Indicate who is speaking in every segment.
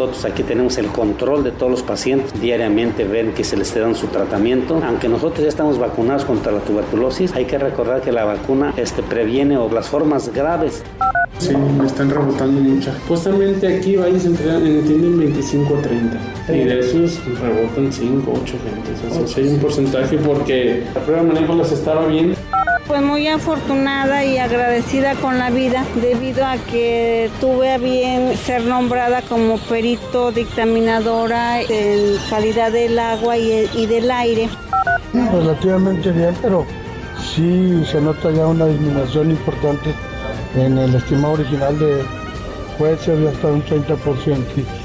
Speaker 1: Nosotros aquí tenemos el control de todos los pacientes. Diariamente ven que se les está dando su tratamiento. Aunque nosotros ya estamos vacunados contra la tuberculosis, hay que recordar que la vacuna este, previene o las formas graves.
Speaker 2: Sí, me están rebotando muchas. Justamente aquí vais entienden 25 o 30. Y de esos rebotan 5, 8 gentes. O sea, hay un porcentaje porque la prueba de manejo las estaba bien.
Speaker 3: Pues muy afortunada y agradecida con la vida debido a que tuve a bien ser nombrada como perito dictaminadora en calidad del agua y, del aire.
Speaker 4: Relativamente bien, pero sí se nota ya una disminución importante en el estimado original de puede ser hasta un 30%.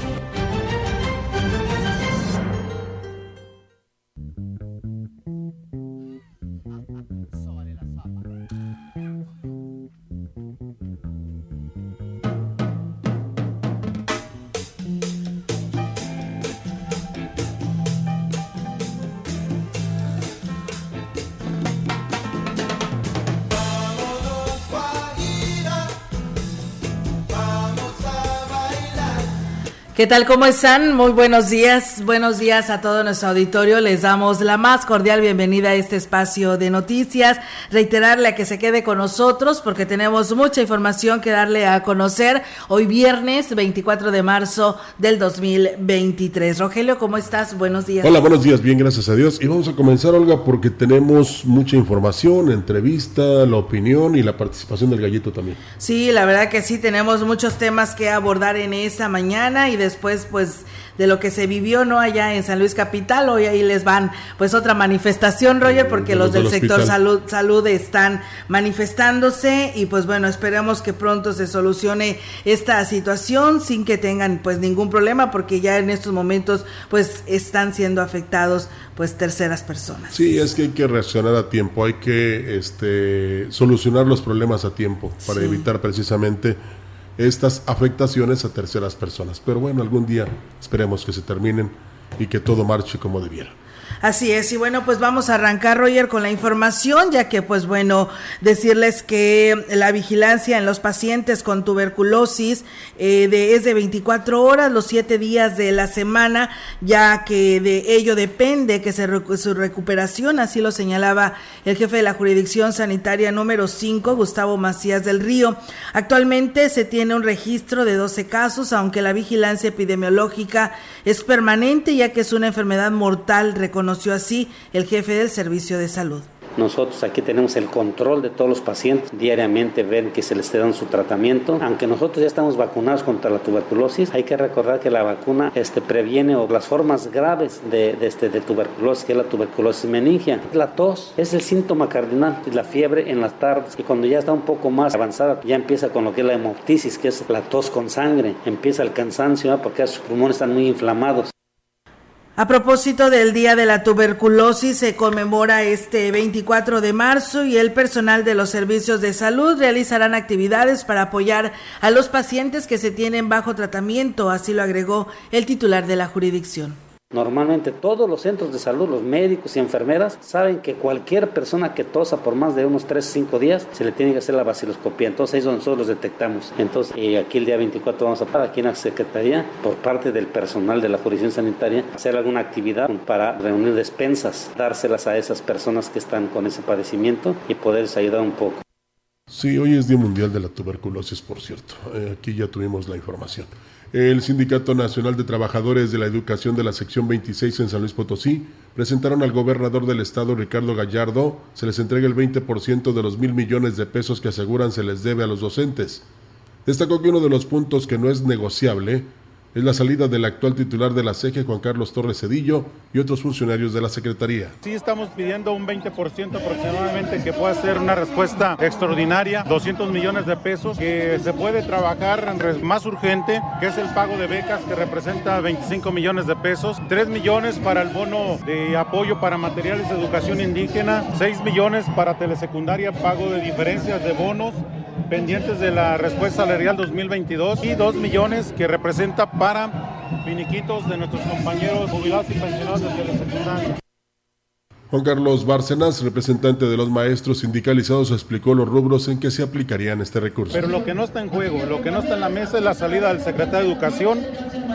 Speaker 5: ¿Qué tal? ¿Cómo están? Muy buenos días. Buenos días a todo nuestro auditorio. Les damos la más cordial bienvenida a este espacio de noticias. Reiterarle a que se quede con nosotros porque tenemos mucha información que darle a conocer hoy viernes 24 de marzo del 2023. Rogelio, ¿cómo estás? Buenos días.
Speaker 6: Hola, buenos días. Bien, gracias a Dios. Y vamos a comenzar, Olga, porque tenemos mucha información, entrevista, la opinión y la participación del gallito también.
Speaker 5: Sí, la verdad que sí, tenemos muchos temas que abordar en esta mañana y de después pues de lo que se vivió no allá en San Luis Capital, hoy ahí les van pues otra manifestación, Roger, porque los, del sector salud, salud están manifestándose y pues bueno, esperemos que pronto se solucione esta situación sin que tengan pues ningún problema, porque ya en estos momentos pues están siendo afectados pues terceras personas.
Speaker 6: Sí, es que hay que reaccionar a tiempo, hay que este solucionar los problemas a tiempo para evitar precisamente estas afectaciones a terceras personas. Pero bueno, algún día esperemos que se terminen y que todo marche como debiera.
Speaker 5: Así es, y bueno, pues vamos a arrancar, Roger, con la información, ya que, pues bueno, decirles que la vigilancia en los pacientes con tuberculosis eh, de, es de 24 horas, los 7 días de la semana, ya que de ello depende que se, su recuperación, así lo señalaba el jefe de la jurisdicción sanitaria número 5, Gustavo Macías del Río. Actualmente se tiene un registro de 12 casos, aunque la vigilancia epidemiológica es permanente, ya que es una enfermedad mortal reconocida conoció así el jefe del servicio de salud.
Speaker 1: Nosotros aquí tenemos el control de todos los pacientes. Diariamente ven que se les está dando su tratamiento. Aunque nosotros ya estamos vacunados contra la tuberculosis, hay que recordar que la vacuna este, previene o las formas graves de, este, de tuberculosis, que es la tuberculosis meningia. La tos es el síntoma cardinal, la fiebre en las tardes. Y cuando ya está un poco más avanzada, ya empieza con lo que es la hemoptisis, que es la tos con sangre. Empieza el cansancio porque sus pulmones están muy inflamados.
Speaker 5: A propósito del Día de la Tuberculosis, se conmemora este 24 de marzo y el personal de los servicios de salud realizarán actividades para apoyar a los pacientes que se tienen bajo tratamiento, así lo agregó el titular de la jurisdicción.
Speaker 1: Normalmente todos los centros de salud, los médicos y enfermeras saben que cualquier persona que tosa por más de unos 3 o 5 días se le tiene que hacer la vaciloscopia. Entonces ahí es donde nosotros los detectamos. Entonces eh, aquí el día 24 vamos a parar aquí en la Secretaría por parte del personal de la jurisdicción sanitaria hacer alguna actividad para reunir despensas, dárselas a esas personas que están con ese padecimiento y poderles ayudar un poco.
Speaker 6: Sí, hoy es Día Mundial de la Tuberculosis, por cierto. Eh, aquí ya tuvimos la información. El Sindicato Nacional de Trabajadores de la Educación de la sección 26 en San Luis Potosí presentaron al gobernador del estado, Ricardo Gallardo, se les entrega el 20% de los mil millones de pesos que aseguran se les debe a los docentes. Destacó que uno de los puntos que no es negociable es la salida del actual titular de la CEGE, Juan Carlos Torres Cedillo, y otros funcionarios de la Secretaría.
Speaker 7: Sí, estamos pidiendo un 20% aproximadamente que pueda ser una respuesta extraordinaria, 200 millones de pesos, que se puede trabajar más urgente, que es el pago de becas, que representa 25 millones de pesos, 3 millones para el bono de apoyo para materiales de educación indígena, 6 millones para telesecundaria, pago de diferencias de bonos, pendientes de la respuesta salarial 2022 y 2 millones que representa para finiquitos de nuestros compañeros jubilados y pensionados de telesecundaria.
Speaker 6: Juan Carlos Bárcenas, representante de los maestros sindicalizados, explicó los rubros en que se aplicarían este recurso.
Speaker 7: Pero lo que no está en juego, lo que no está en la mesa es la salida del secretario de Educación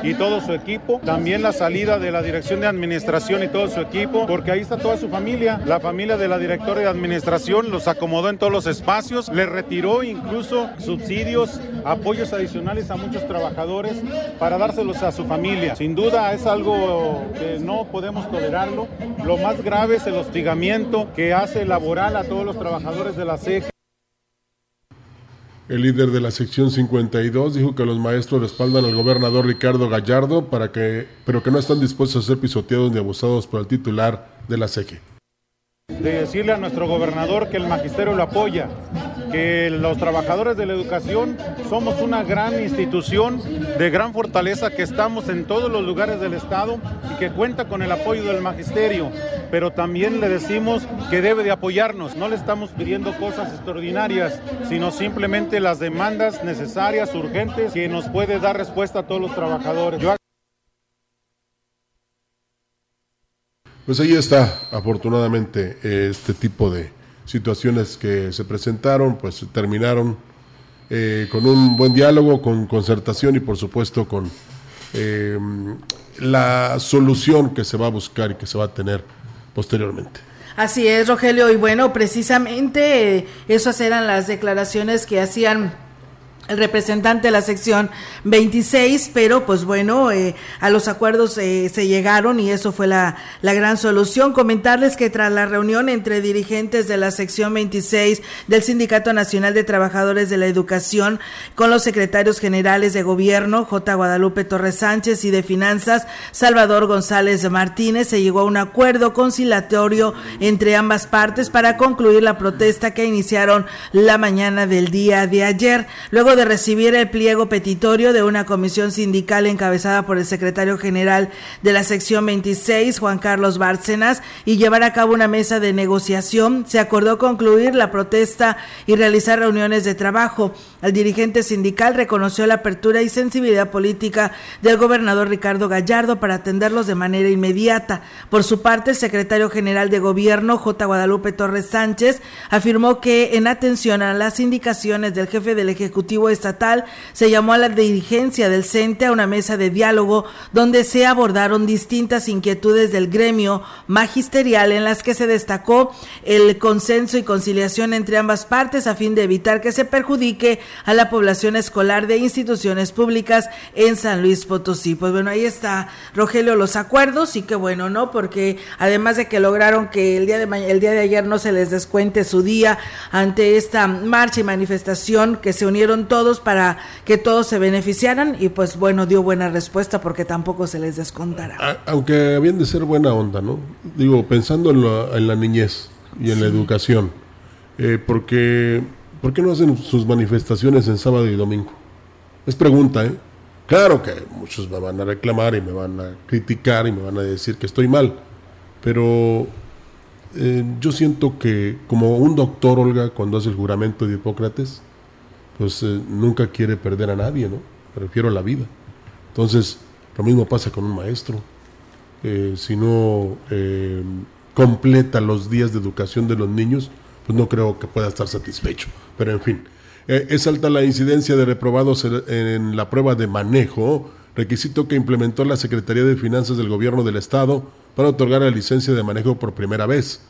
Speaker 7: y todo su equipo, también la salida de la Dirección de Administración y todo su equipo, porque ahí está toda su familia. La familia de la directora de Administración los acomodó en todos los espacios, le retiró incluso subsidios, apoyos adicionales a muchos trabajadores para dárselos a su familia. Sin duda es algo que no podemos tolerarlo. Lo más grave el hostigamiento que hace laboral a todos los trabajadores de la CEG.
Speaker 6: El líder de la sección 52 dijo que los maestros respaldan al gobernador Ricardo Gallardo para que, pero que no están dispuestos a ser pisoteados ni abusados por el titular de la SEGE.
Speaker 7: De decirle a nuestro gobernador que el magisterio lo apoya, que los trabajadores de la educación somos una gran institución de gran fortaleza, que estamos en todos los lugares del Estado y que cuenta con el apoyo del magisterio pero también le decimos que debe de apoyarnos. No le estamos pidiendo cosas extraordinarias, sino simplemente las demandas necesarias, urgentes, que nos puede dar respuesta a todos los trabajadores.
Speaker 6: Pues ahí está, afortunadamente, este tipo de situaciones que se presentaron, pues terminaron eh, con un buen diálogo, con concertación y por supuesto con eh, la solución que se va a buscar y que se va a tener posteriormente.
Speaker 5: Así es, Rogelio, y bueno, precisamente eh, esas eran las declaraciones que hacían el representante de la sección 26, pero pues bueno, eh, a los acuerdos eh, se llegaron y eso fue la, la, gran solución. Comentarles que tras la reunión entre dirigentes de la sección 26 del Sindicato Nacional de Trabajadores de la Educación con los secretarios generales de gobierno, J. Guadalupe Torres Sánchez y de Finanzas, Salvador González Martínez, se llegó a un acuerdo conciliatorio entre ambas partes para concluir la protesta que iniciaron la mañana del día de ayer. Luego de recibir el pliego petitorio de una comisión sindical encabezada por el secretario general de la sección 26, Juan Carlos Bárcenas, y llevar a cabo una mesa de negociación, se acordó concluir la protesta y realizar reuniones de trabajo. El dirigente sindical reconoció la apertura y sensibilidad política del gobernador Ricardo Gallardo para atenderlos de manera inmediata. Por su parte, el secretario general de gobierno, J. Guadalupe Torres Sánchez, afirmó que en atención a las indicaciones del jefe del Ejecutivo Estatal, se llamó a la dirigencia del CENTE a una mesa de diálogo donde se abordaron distintas inquietudes del gremio magisterial en las que se destacó el consenso y conciliación entre ambas partes a fin de evitar que se perjudique a la población escolar de instituciones públicas en San Luis Potosí. Pues bueno, ahí está, Rogelio, los acuerdos y qué bueno, ¿no? Porque además de que lograron que el día de, el día de ayer no se les descuente su día ante esta marcha y manifestación que se unieron todos para que todos se beneficiaran y pues bueno, dio buena respuesta porque tampoco se les descontará.
Speaker 6: Aunque habían de ser buena onda, ¿no? Digo, pensando en, la niñez y en la educación, eh, porque ¿por qué no hacen sus manifestaciones en sábado y domingo? Es pregunta, ¿eh? Claro que muchos me van a reclamar y me van a criticar y me van a decir que estoy mal, pero eh, yo siento que como un doctor, Olga, cuando hace el juramento de Hipócrates, pues eh, nunca quiere perder a nadie, ¿no? Me refiero a la vida. Entonces, lo mismo pasa con un maestro. Eh, si no eh, completa los días de educación de los niños, pues no creo que pueda estar satisfecho. Pero en fin, es alta la incidencia de reprobados en la prueba de manejo, requisito que implementó la Secretaría de Finanzas del Gobierno del Estado para otorgar la licencia de manejo por primera vez.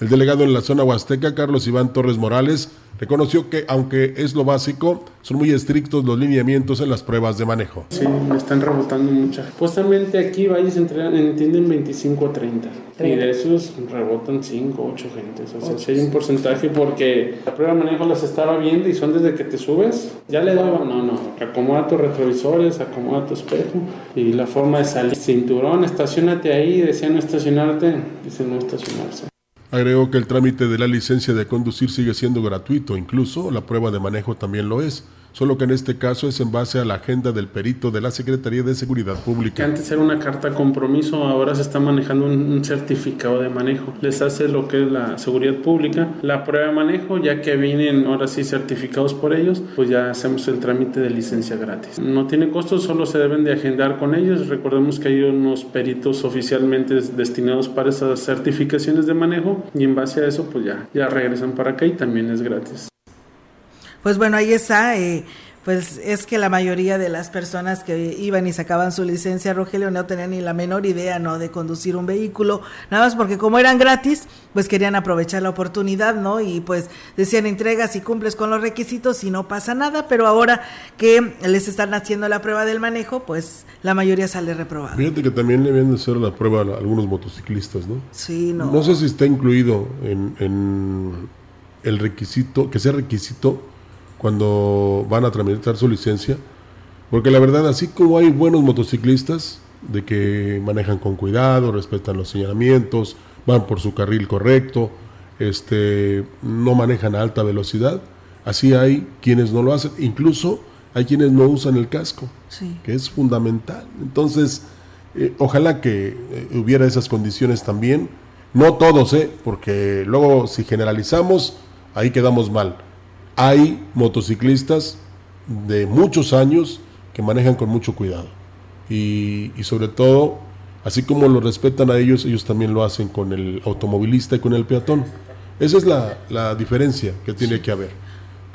Speaker 6: El delegado en la zona huasteca, Carlos Iván Torres Morales, reconoció que, aunque es lo básico, son muy estrictos los lineamientos en las pruebas de manejo.
Speaker 2: Sí, me están rebotando muchas. Supuestamente aquí valles entienden 25 a 30. Y de esos rebotan 5, 8 gentes. O sea, si hay un porcentaje porque la prueba de manejo las estaba viendo y son desde que te subes. Ya le daba, no, no, acomoda tus retrovisores, acomoda tu espejo y la forma de salir. Cinturón, estacionate ahí, decía no estacionarte, dice no estacionarse.
Speaker 6: Agregó que el trámite de la licencia de conducir sigue siendo gratuito, incluso la prueba de manejo también lo es, solo que en este caso es en base a la agenda del perito de la Secretaría de Seguridad Pública.
Speaker 2: Que antes era una carta compromiso, ahora se está manejando un, certificado de manejo. Les hace lo que es la seguridad pública, la prueba de manejo, ya que vienen ahora sí certificados por ellos, pues ya hacemos el trámite de licencia gratis. No tiene costo, solo se deben de agendar con ellos. Recordemos que hay unos peritos oficialmente destinados para esas certificaciones de manejo y en base a eso pues ya, ya regresan para acá y también es gratis.
Speaker 5: Pues bueno, ahí está. Eh, pues es que la mayoría de las personas que iban y sacaban su licencia, Rogelio, no tenían ni la menor idea, ¿no? De conducir un vehículo, nada más porque como eran gratis, pues querían aprovechar la oportunidad, ¿no? Y pues decían entregas y cumples con los requisitos y no pasa nada, pero ahora que les están haciendo la prueba del manejo, pues la mayoría sale reprobada.
Speaker 6: Fíjate que también le vienen a hacer la prueba a algunos motociclistas, ¿no?
Speaker 5: Sí, no.
Speaker 6: No sé si está incluido en, en el requisito, que sea requisito cuando van a tramitar su licencia, porque la verdad, así como hay buenos motociclistas, de que manejan con cuidado, respetan los señalamientos, van por su carril correcto, este, no manejan a alta velocidad, así hay quienes no lo hacen, incluso hay quienes no usan el casco, que es fundamental. Entonces, eh, ojalá que eh, hubiera esas condiciones también, no todos, ¿eh? porque luego si generalizamos, ahí quedamos mal hay motociclistas de muchos años que manejan con mucho cuidado. Y, sobre todo, así como lo respetan a ellos, ellos también lo hacen con el automovilista y con el peatón. Esa es la, diferencia que tiene que haber.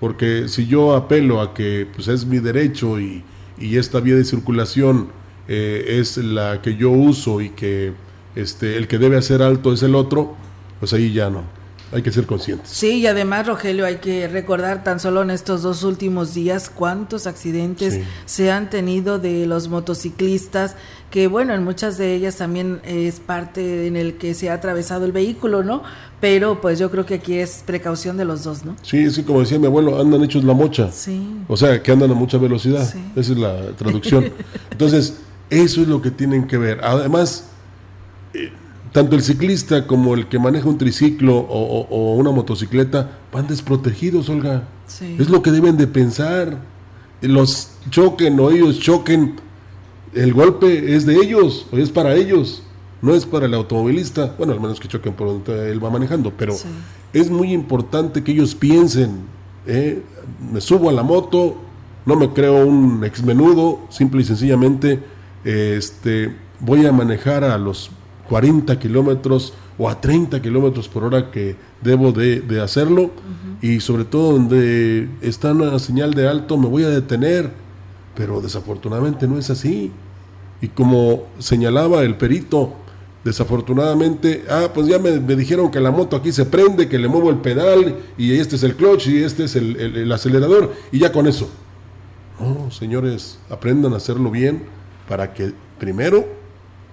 Speaker 6: Porque si yo apelo a que pues, es mi derecho y, esta vía de circulación eh, es la que yo uso y que este, el que debe hacer alto es el otro, pues ahí ya no hay que ser conscientes.
Speaker 5: Sí, y además, Rogelio, hay que recordar tan solo en estos dos últimos días cuántos accidentes se han tenido de los motociclistas, que bueno, en muchas de ellas también es parte en el que se ha atravesado el vehículo, ¿no? Pero pues yo creo que aquí es precaución de los dos, ¿no?
Speaker 6: Sí, sí, como decía mi abuelo, andan hechos la mocha. Sí. O sea, que andan a mucha velocidad. Esa es la traducción. Entonces, eso es lo que tienen que ver. Además, eh, tanto el ciclista como el que maneja un triciclo o, una motocicleta van desprotegidos, Olga. Es lo que deben de pensar. Los choquen o ellos choquen, el golpe es de ellos, o es para ellos, no es para el automovilista. Bueno, al menos que choquen por donde él va manejando, pero es muy importante que ellos piensen. ¿eh? Me subo a la moto, no me creo un exmenudo, simple y sencillamente este, voy a manejar a los 40 kilómetros o a 30 kilómetros por hora que debo de, hacerlo y sobre todo donde está una señal de alto me voy a detener, pero desafortunadamente no es así. Y como señalaba el perito, desafortunadamente, ah, pues ya me, dijeron que la moto aquí se prende, que le muevo el pedal y este es el clutch y este es el, el acelerador y ya con eso. No, señores, aprendan a hacerlo bien para que primero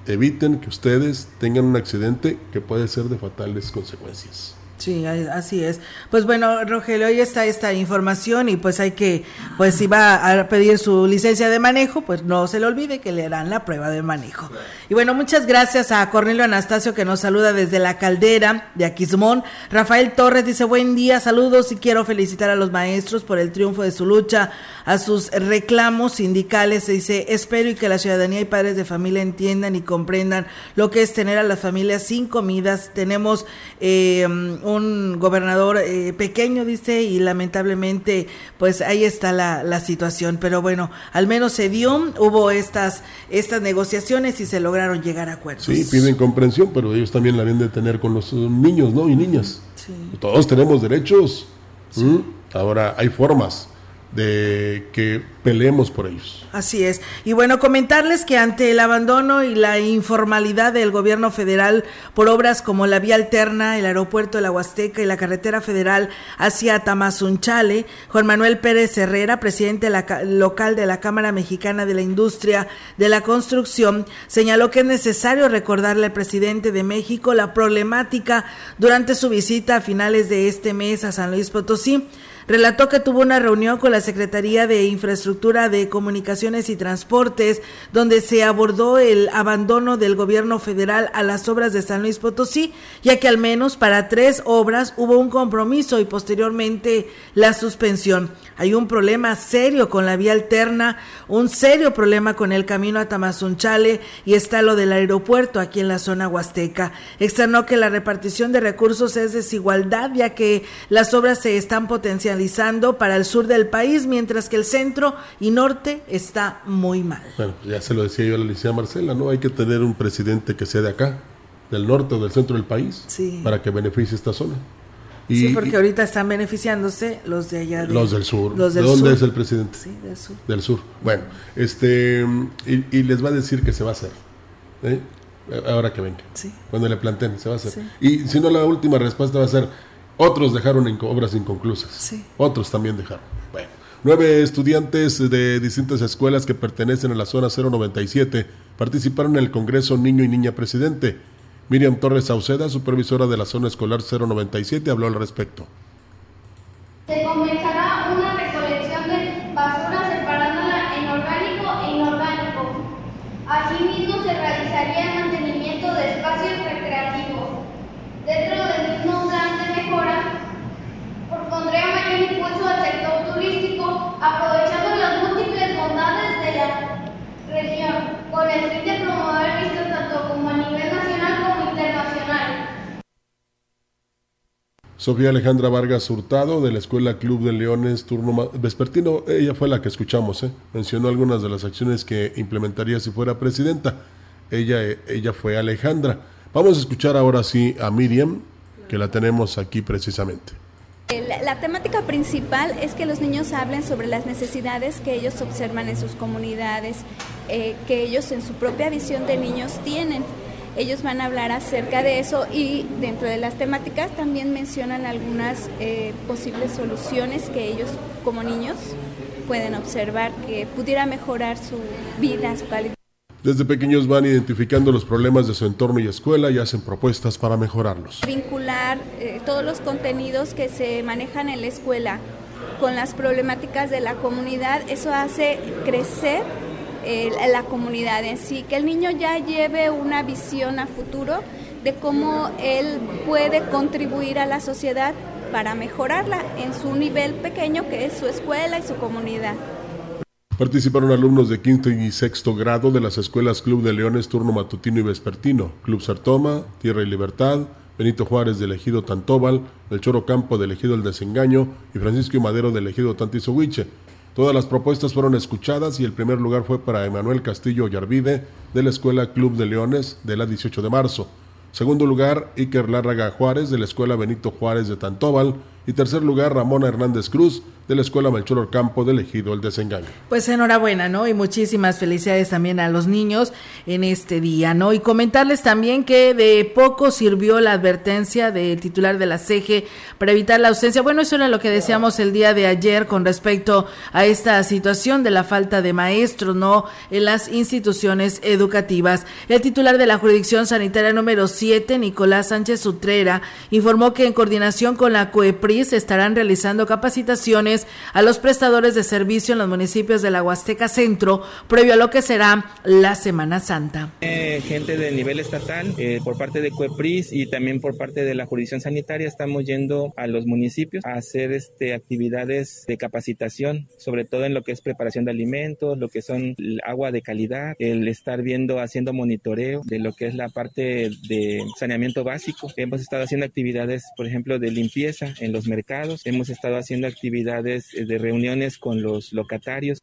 Speaker 6: eviten que ustedes tengan un accidente que puede ser de fatales consecuencias.
Speaker 5: Sí, así es. Pues bueno, Rogelio, ahí está esta información y pues hay que, pues si va a pedir su licencia de manejo, pues no se le olvide que le harán la prueba de manejo. Y bueno, muchas gracias a Cornelio Anastasio que nos saluda desde la caldera de Aquismón. Rafael Torres dice, buen día, saludos y quiero felicitar a los maestros por el triunfo de su lucha, a sus reclamos sindicales. Se dice, espero y que la ciudadanía y padres de familia entiendan y comprendan lo que es tener a las familias sin comidas. Tenemos... Eh, un gobernador eh, pequeño, dice, y lamentablemente, pues ahí está la, la, situación. Pero bueno, al menos se dio, hubo estas, estas negociaciones y se lograron llegar a acuerdos.
Speaker 6: Sí, piden comprensión, pero ellos también la deben de tener con los niños, ¿no? Y niñas. Todos tenemos derechos. Ahora, hay formas de que peleemos por ellos.
Speaker 5: Así es. Y bueno, comentarles que ante el abandono y la informalidad del gobierno federal por obras como la vía alterna, el aeropuerto de la Huasteca y la carretera federal hacia Tamazunchale, Juan Manuel Pérez Herrera, presidente local de la Cámara Mexicana de la Industria de la Construcción, señaló que es necesario recordarle al presidente de México la problemática durante su visita a finales de este mes a San Luis Potosí relató que tuvo una reunión con la Secretaría de Infraestructura de Comunicaciones y Transportes, donde se abordó el abandono del gobierno federal a las obras de San Luis Potosí, ya que al menos para tres obras hubo un compromiso y posteriormente la suspensión. Hay un problema serio con la vía alterna, un serio problema con el camino a Tamazunchale y está lo del aeropuerto aquí en la zona huasteca. Externó que la repartición de recursos es desigualdad, ya que las obras se están para el sur del país, mientras que el centro y norte está muy mal.
Speaker 6: Bueno, ya se lo decía yo a la licenciada Marcela, ¿no? Hay que tener un presidente que sea de acá, del norte o del centro del país, para que beneficie esta zona
Speaker 5: sí, porque ahorita están beneficiándose los de allá.
Speaker 6: los del sur. ¿De dónde es el presidente?
Speaker 5: Sí, del sur.
Speaker 6: Del sur. Bueno, este, y, les va a decir que se va a hacer. ¿eh? Ahora que venga. Sí. Cuando le planteen, se va a hacer. Y si no, la última respuesta va a ser, otros dejaron obras inconclusas. Sí. Otros también dejaron. Bueno. Nueve estudiantes de distintas escuelas que pertenecen a la zona 097 participaron en el Congreso Niño y Niña Presidente. Miriam Torres Sauceda, supervisora de la zona escolar 097, habló al respecto.
Speaker 8: Se comenzará una recolección de basura separándola en orgánico e inorgánico. Asimismo, se realizaría el mantenimiento de espacios recreativos. Dentro del mismo plan de mejora, propondría mayor impulso al sector turístico, aprovechando las múltiples bondades de la región, con el fin de promover vistas tanto como a nivel nacional
Speaker 6: Sofía Alejandra Vargas Hurtado de la Escuela Club de Leones Turno Vespertino, ella fue la que escuchamos, ¿eh? mencionó algunas de las acciones que implementaría si fuera presidenta. Ella, ella fue Alejandra. Vamos a escuchar ahora sí a Miriam, que la tenemos aquí precisamente.
Speaker 9: La, temática principal es que los niños hablen sobre las necesidades que ellos observan en sus comunidades, eh, que ellos en su propia visión de niños tienen. Ellos van a hablar acerca de eso y dentro de las temáticas también mencionan algunas eh, posibles soluciones que ellos como niños pueden observar que pudiera mejorar su vida, su calidad.
Speaker 6: Desde pequeños van identificando los problemas de su entorno y escuela y hacen propuestas para mejorarlos.
Speaker 9: Vincular eh, todos los contenidos que se manejan en la escuela con las problemáticas de la comunidad, eso hace crecer la comunidad en sí, que el niño ya lleve una visión a futuro de cómo él puede contribuir a la sociedad para mejorarla en su nivel pequeño que es su escuela y su comunidad.
Speaker 6: Participaron alumnos de quinto y sexto grado de las escuelas Club de Leones, Turno Matutino y Vespertino, Club Sartoma, Tierra y Libertad, Benito Juárez del Ejido Tantóbal, El Choro Campo del Ejido El Desengaño y Francisco y Madero del Ejido Tantizohuiche. Todas las propuestas fueron escuchadas y el primer lugar fue para Emanuel Castillo Yarvide de la Escuela Club de Leones de la 18 de marzo. Segundo lugar, Iker Lárraga Juárez de la Escuela Benito Juárez de Tantóbal. Y tercer lugar, Ramona Hernández Cruz de la Escuela Melchor Ocampo de Ejido El Desengaño.
Speaker 5: Pues enhorabuena, ¿no? Y muchísimas felicidades también a los niños en este día, ¿no? Y comentarles también que de poco sirvió la advertencia del titular de la CEGE para evitar la ausencia. Bueno, eso era lo que decíamos el día de ayer con respecto a esta situación de la falta de maestros, ¿no? En las instituciones educativas. El titular de la jurisdicción sanitaria número 7, Nicolás Sánchez Utrera, informó que en coordinación con la COEPRIS estarán realizando capacitaciones a los prestadores de servicio en los municipios de la Huasteca Centro, previo a lo que será la Semana Santa.
Speaker 10: Eh, gente del nivel estatal, eh, por parte de CUEPRIS y también por parte de la jurisdicción sanitaria, estamos yendo a los municipios a hacer este, actividades de capacitación, sobre todo en lo que es preparación de alimentos, lo que son agua de calidad, el estar viendo, haciendo monitoreo de lo que es la parte de saneamiento básico. Hemos estado haciendo actividades, por ejemplo, de limpieza en los mercados, hemos estado haciendo actividades eh, de reuniones con los locatarios.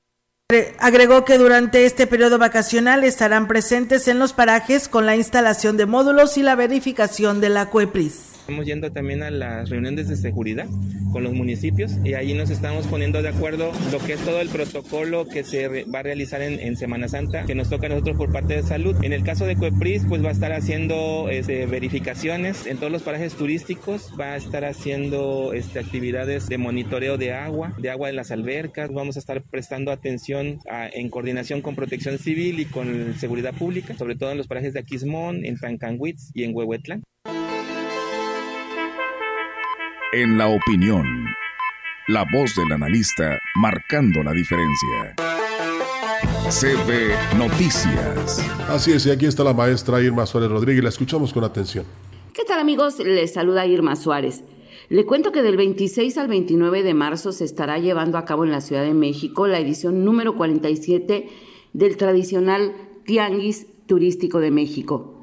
Speaker 5: Agregó que durante este periodo vacacional estarán presentes en los parajes con la instalación de módulos y la verificación de la CUEPRIS.
Speaker 10: Estamos yendo también a las reuniones de seguridad con los municipios y ahí nos estamos poniendo de acuerdo lo que es todo el protocolo que se va a realizar en, Semana Santa que nos toca a nosotros por parte de salud. En el caso de Cuepris, pues va a estar haciendo este, verificaciones en todos los parajes turísticos, va a estar haciendo este, actividades de monitoreo de agua, de agua de las albercas, vamos a estar prestando atención en coordinación con Protección Civil y con Seguridad Pública, sobre todo en los parajes de Aquismón, en Tancanwitz y en Huehuetlán.
Speaker 11: En la opinión, la voz del analista marcando la diferencia. CB Noticias.
Speaker 6: Así es, y aquí está la maestra Irma Suárez Rodríguez, la escuchamos con atención.
Speaker 12: ¿Qué tal amigos? Les saluda Irma Suárez. Le cuento que del 26 al 29 de marzo se estará llevando a cabo en la Ciudad de México la edición número 47 del tradicional Tianguis Turístico de México.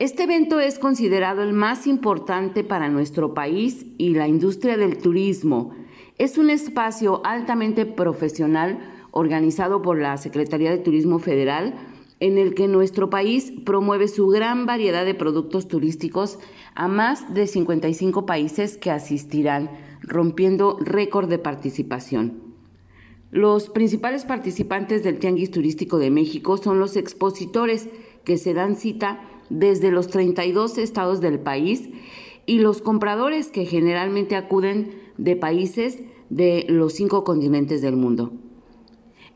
Speaker 12: Este evento es considerado el más importante para nuestro país y la industria del turismo. Es un espacio altamente profesional organizado por la Secretaría de Turismo Federal en el que nuestro país promueve su gran variedad de productos turísticos a más de 55 países que asistirán, rompiendo récord de participación. Los principales participantes del Tianguis Turístico de México son los expositores que se dan cita desde los 32 estados del país y los compradores que generalmente acuden de países de los cinco continentes del mundo.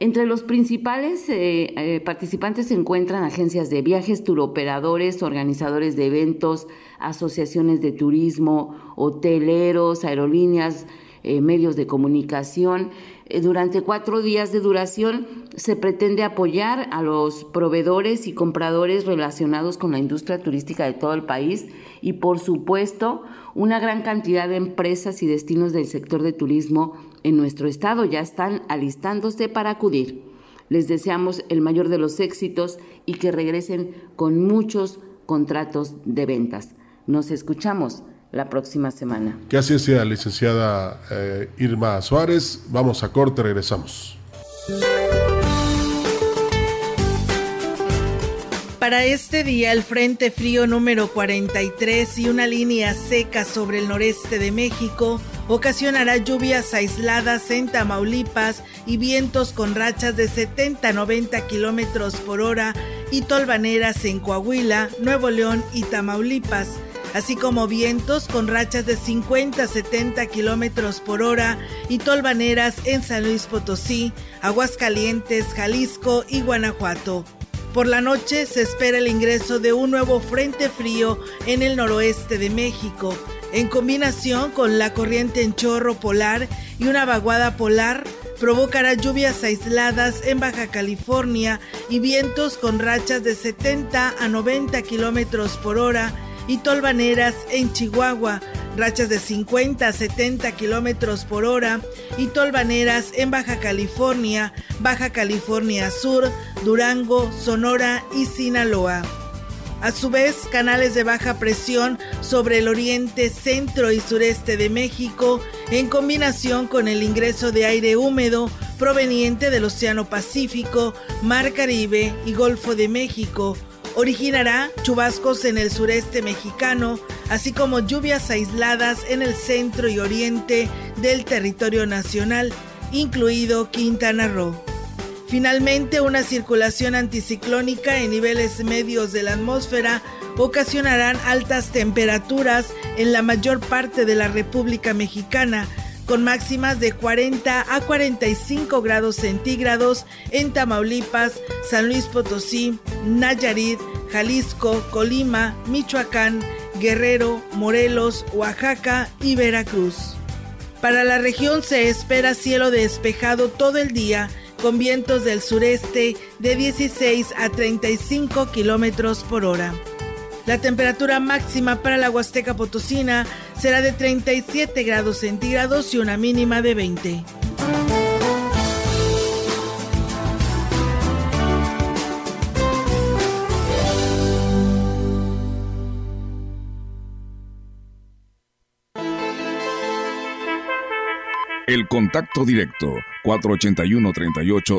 Speaker 12: Entre los principales eh, eh, participantes se encuentran agencias de viajes, turoperadores, organizadores de eventos, asociaciones de turismo, hoteleros, aerolíneas, eh, medios de comunicación. Eh, durante cuatro días de duración se pretende apoyar a los proveedores y compradores relacionados con la industria turística de todo el país y, por supuesto, una gran cantidad de empresas y destinos del sector de turismo en nuestro estado ya están alistándose para acudir. Les deseamos el mayor de los éxitos y que regresen con muchos contratos de ventas. Nos escuchamos la próxima semana.
Speaker 6: Que así sea, licenciada eh, Irma Suárez. Vamos a corte, regresamos.
Speaker 5: Para este día, el Frente Frío número 43 y una línea seca sobre el noreste de México ocasionará lluvias aisladas en Tamaulipas y vientos con rachas de 70 a 90 kilómetros por hora y tolvaneras en Coahuila, Nuevo León y Tamaulipas así como vientos con rachas de 50 a 70 kilómetros por hora y tolvaneras en San Luis Potosí, Aguascalientes, Jalisco y Guanajuato. Por la noche se espera el ingreso de un nuevo frente frío en el noroeste de México, en combinación con la corriente en chorro polar y una vaguada polar provocará lluvias aisladas en Baja California y vientos con rachas de 70 a 90 kilómetros por hora y tolvaneras en Chihuahua, rachas de 50 a 70 kilómetros por hora y tolvaneras en Baja California, Baja California Sur, Durango, Sonora y Sinaloa. A su vez, canales de baja presión sobre el oriente, centro y sureste de México, en combinación con el ingreso de aire húmedo proveniente del Océano Pacífico, Mar Caribe y Golfo de México, originará chubascos en el sureste mexicano, así como lluvias aisladas en el centro y oriente del territorio nacional, incluido Quintana Roo. Finalmente, una circulación anticiclónica en niveles medios de la atmósfera ocasionarán altas temperaturas en la mayor parte de la República Mexicana, con máximas de 40 a 45 grados centígrados en Tamaulipas, San Luis Potosí, Nayarit, Jalisco, Colima, Michoacán, Guerrero, Morelos, Oaxaca y Veracruz. Para la región se espera cielo despejado todo el día con vientos del sureste de 16 a 35 kilómetros por hora. La temperatura máxima para la Huasteca Potosina será de 37 grados centígrados y una mínima de 20.
Speaker 11: El contacto directo 481 38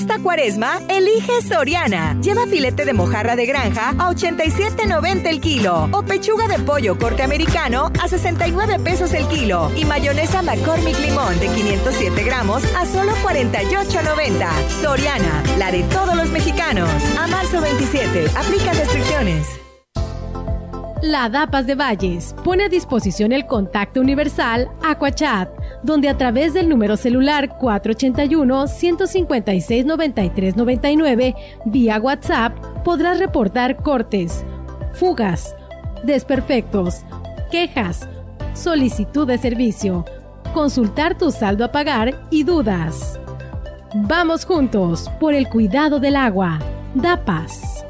Speaker 13: Esta cuaresma, elige Soriana. Lleva filete de mojarra de granja a 87.90 el kilo o pechuga de pollo corte americano a 69 pesos el kilo y mayonesa McCormick Limón de 507 gramos a solo 48.90. Soriana, la de todos los mexicanos. A marzo 27, aplica restricciones.
Speaker 14: La DAPAS de Valles pone a disposición el contacto universal Aquachat, donde a través del número celular 481-156-9399 vía WhatsApp podrás reportar cortes, fugas, desperfectos, quejas, solicitud de servicio, consultar tu saldo a pagar y dudas. Vamos juntos por el cuidado del agua. DAPAS.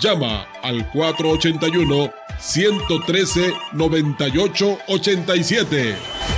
Speaker 15: Llama al 481-113-9887.
Speaker 13: Para una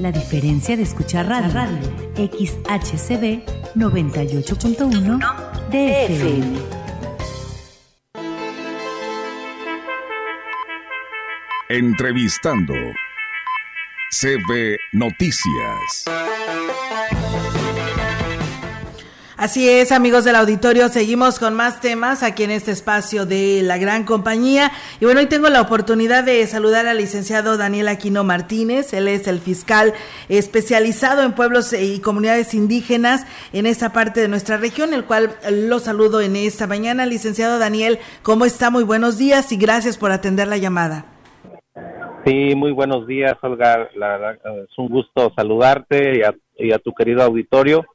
Speaker 16: La diferencia de escuchar radio, radio. XHCB 98.1 DFM.
Speaker 11: Entrevistando CB Noticias.
Speaker 5: Así es, amigos del auditorio, seguimos con más temas aquí en este espacio de la gran compañía. Y bueno, hoy tengo la oportunidad de saludar al licenciado Daniel Aquino Martínez. Él es el fiscal especializado en pueblos y comunidades indígenas en esta parte de nuestra región, el cual lo saludo en esta mañana. Licenciado Daniel, ¿cómo está? Muy buenos días y gracias por atender la llamada.
Speaker 17: Sí, muy buenos días, Olga. La, es un gusto saludarte y a tu querido auditorio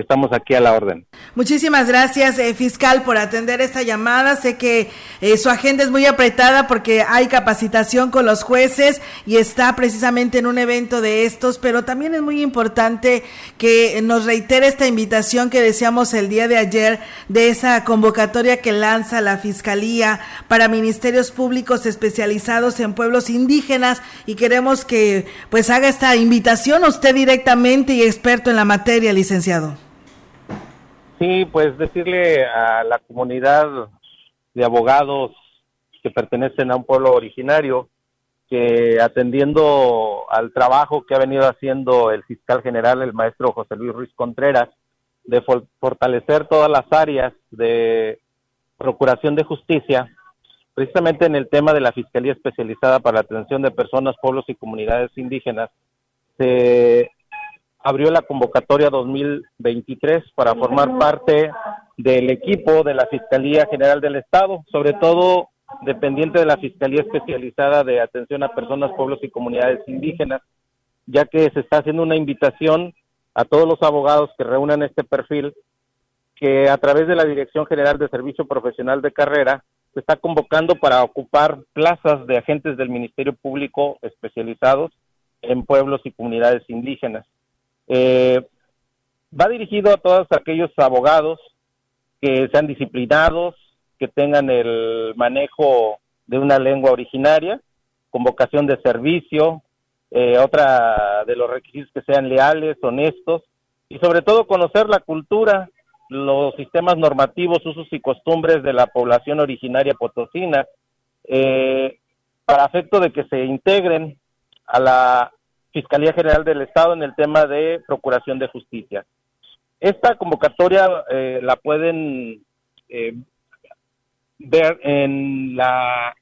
Speaker 17: estamos aquí a la orden.
Speaker 5: Muchísimas gracias, eh, fiscal, por atender esta llamada. Sé que eh, su agenda es muy apretada porque hay capacitación con los jueces y está precisamente en un evento de estos, pero también es muy importante que nos reitere esta invitación que decíamos el día de ayer de esa convocatoria que lanza la Fiscalía para ministerios públicos especializados en pueblos indígenas y queremos que pues haga esta invitación usted directamente y experto en la materia, licenciado.
Speaker 17: Sí, pues decirle a la comunidad de abogados que pertenecen a un pueblo originario que atendiendo al trabajo que ha venido haciendo el fiscal general, el maestro José Luis Ruiz Contreras, de fortalecer todas las áreas de procuración de justicia, precisamente en el tema de la Fiscalía Especializada para la Atención de Personas, Pueblos y Comunidades Indígenas, se abrió la convocatoria 2023 para formar parte del equipo de la Fiscalía General del Estado, sobre todo dependiente de la Fiscalía Especializada de Atención a Personas, Pueblos y Comunidades Indígenas, ya que se está haciendo una invitación a todos los abogados que reúnan este perfil, que a través de la Dirección General de Servicio Profesional de Carrera se está convocando para ocupar plazas de agentes del Ministerio Público especializados en pueblos y comunidades indígenas. Eh, va dirigido a todos aquellos abogados que sean disciplinados, que tengan el manejo de una lengua originaria, con vocación de servicio, eh, otra de los requisitos que sean leales, honestos y sobre todo conocer la cultura, los sistemas normativos, usos y costumbres de la población originaria potosina, eh, para efecto de que se integren a la Fiscalía General del Estado en el tema de procuración de justicia. Esta convocatoria eh, la pueden ver en la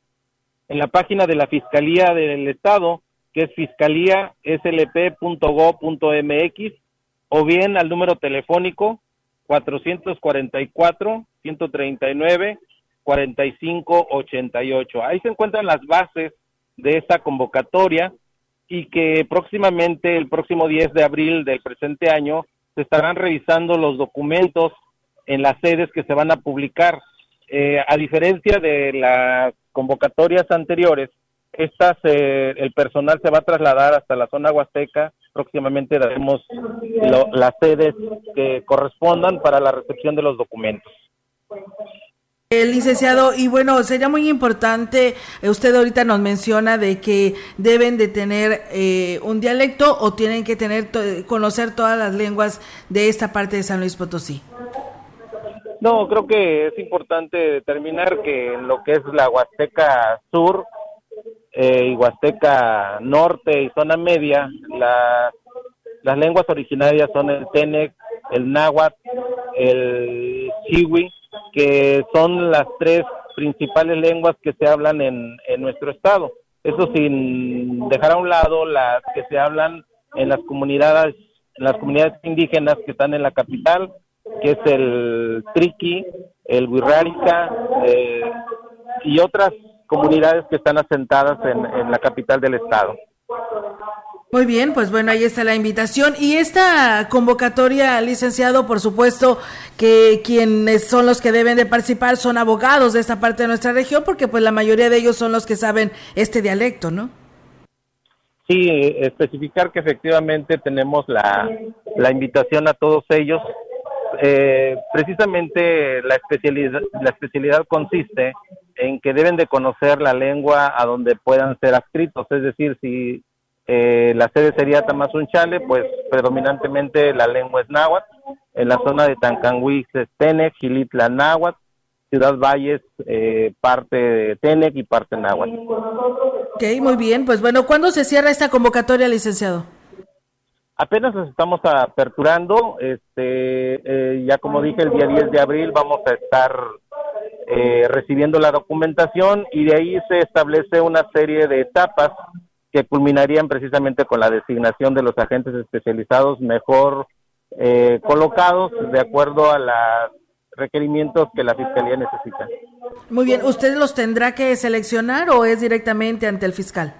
Speaker 17: en la página de la Fiscalía del Estado, que es fiscalíaslp.go.mx, o bien al número telefónico 444-139-4588. Ahí se encuentran las bases de esta convocatoria y que próximamente, el próximo 10 de abril del presente año, se estarán revisando los documentos en las sedes que se van a publicar. Eh, a diferencia de las convocatorias anteriores, estas, eh, el personal se va a trasladar hasta la zona huasteca. Próximamente daremos las sedes que correspondan para la recepción de los documentos.
Speaker 5: El licenciado, y bueno, sería muy importante, eh, usted ahorita nos menciona de que deben de tener un dialecto o tienen que tener conocer todas las lenguas de esta parte de San Luis Potosí.
Speaker 17: No, creo que es importante determinar que en lo que es la Huasteca Sur eh, y Huasteca Norte y zona media, las lenguas originarias son el Tenec, el Náhuatl, el Chiwi, que son las tres principales lenguas que se hablan en, en nuestro estado. Eso sin dejar a un lado las que se hablan en las comunidades, en las comunidades indígenas que están en la capital, que es el Triqui, el Huirrárica eh, y otras comunidades que están asentadas en, en la capital del estado.
Speaker 5: Muy bien, pues bueno, ahí está la invitación. Y esta convocatoria, licenciado, por supuesto que quienes son los que deben de participar son abogados de esta parte de nuestra región, porque pues la mayoría de ellos son los que saben este dialecto, ¿no?
Speaker 17: Sí, especificar que efectivamente tenemos la, la invitación a todos ellos eh, precisamente la especialidad, la especialidad consiste en que deben de conocer la lengua a donde puedan ser adscritos, es decir, si eh, la sede sería Tamazunchale, pues predominantemente la lengua es náhuatl, en la zona de Tancanhuix es Tenec, Gilitla náhuatl, Ciudad Valles eh, parte de Tenec y parte náhuatl.
Speaker 5: Ok, muy bien, pues bueno, ¿cuándo se cierra esta convocatoria, licenciado?
Speaker 17: Apenas nos estamos aperturando, este, eh, ya como dije, el día 10 de abril vamos a estar eh, recibiendo la documentación y de ahí se establece una serie de etapas que culminarían precisamente con la designación de los agentes especializados mejor eh, colocados de acuerdo a los requerimientos que la Fiscalía necesita.
Speaker 5: Muy bien, ¿usted los tendrá que seleccionar o es directamente ante el fiscal?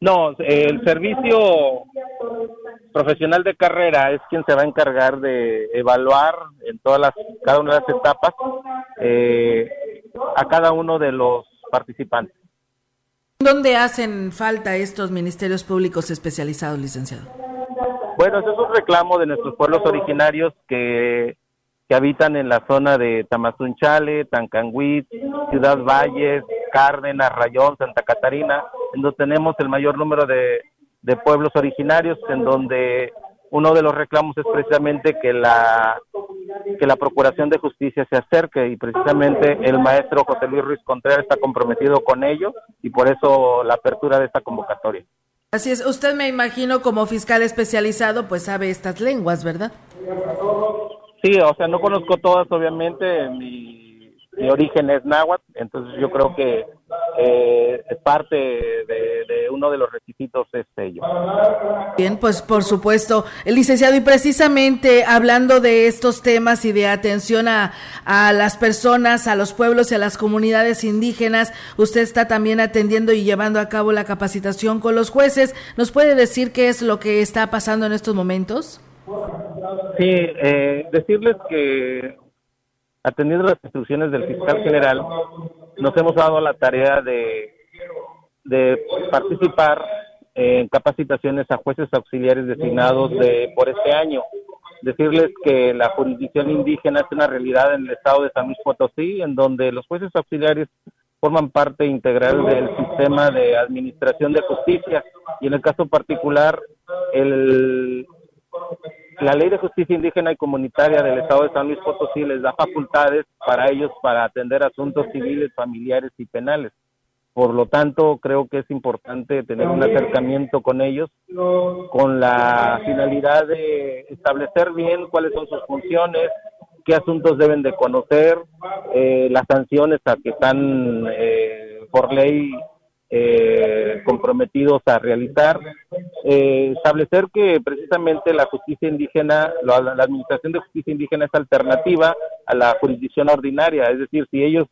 Speaker 17: No, el servicio profesional de carrera es quien se va a encargar de evaluar en todas las, cada una de las etapas eh, a cada uno de los participantes.
Speaker 5: ¿Dónde hacen falta estos ministerios públicos especializados, licenciado?
Speaker 17: Bueno, es un reclamo de nuestros pueblos originarios que, que habitan en la zona de Tamazunchale, Tancanguit, Ciudad Valles, Cárdenas, Rayón, Santa Catarina, en donde tenemos el mayor número de, pueblos originarios, en donde uno de los reclamos es precisamente que la que la Procuración de Justicia se acerque y precisamente el maestro José Luis Ruiz Contreras está comprometido con ello y por eso la apertura de esta convocatoria.
Speaker 5: Así es, usted me imagino como fiscal especializado pues sabe estas lenguas, ¿verdad?
Speaker 17: Sí, o sea, no conozco todas obviamente, mi mi origen es náhuatl, entonces yo creo que eh, parte de, uno de los requisitos es ello.
Speaker 5: Bien, pues por supuesto, el licenciado, y precisamente hablando de estos temas y de atención a, a las personas, a los pueblos y a las comunidades indígenas, usted está también atendiendo y llevando a cabo la capacitación con los jueces. ¿Nos puede decir qué es lo que está pasando en estos momentos?
Speaker 17: Sí, eh, decirles que atendiendo las instrucciones del fiscal general, nos hemos dado la tarea de, participar en capacitaciones a jueces auxiliares designados de, por este año. Decirles que la jurisdicción indígena es una realidad en el estado de San Luis Potosí, en donde los jueces auxiliares forman parte integral del sistema de administración de justicia y en el caso particular el, la ley de justicia indígena y comunitaria del Estado de San Luis Potosí les da facultades para ellos para atender asuntos civiles, familiares y penales. Por lo tanto, creo que es importante tener un acercamiento con ellos con la finalidad de establecer bien cuáles son sus funciones, qué asuntos deben de conocer, eh, las sanciones a que están eh, por ley eh, comprometidos a realizar, eh, establecer que precisamente la justicia indígena, la, administración de justicia indígena es alternativa a la jurisdicción ordinaria, es decir, si ellos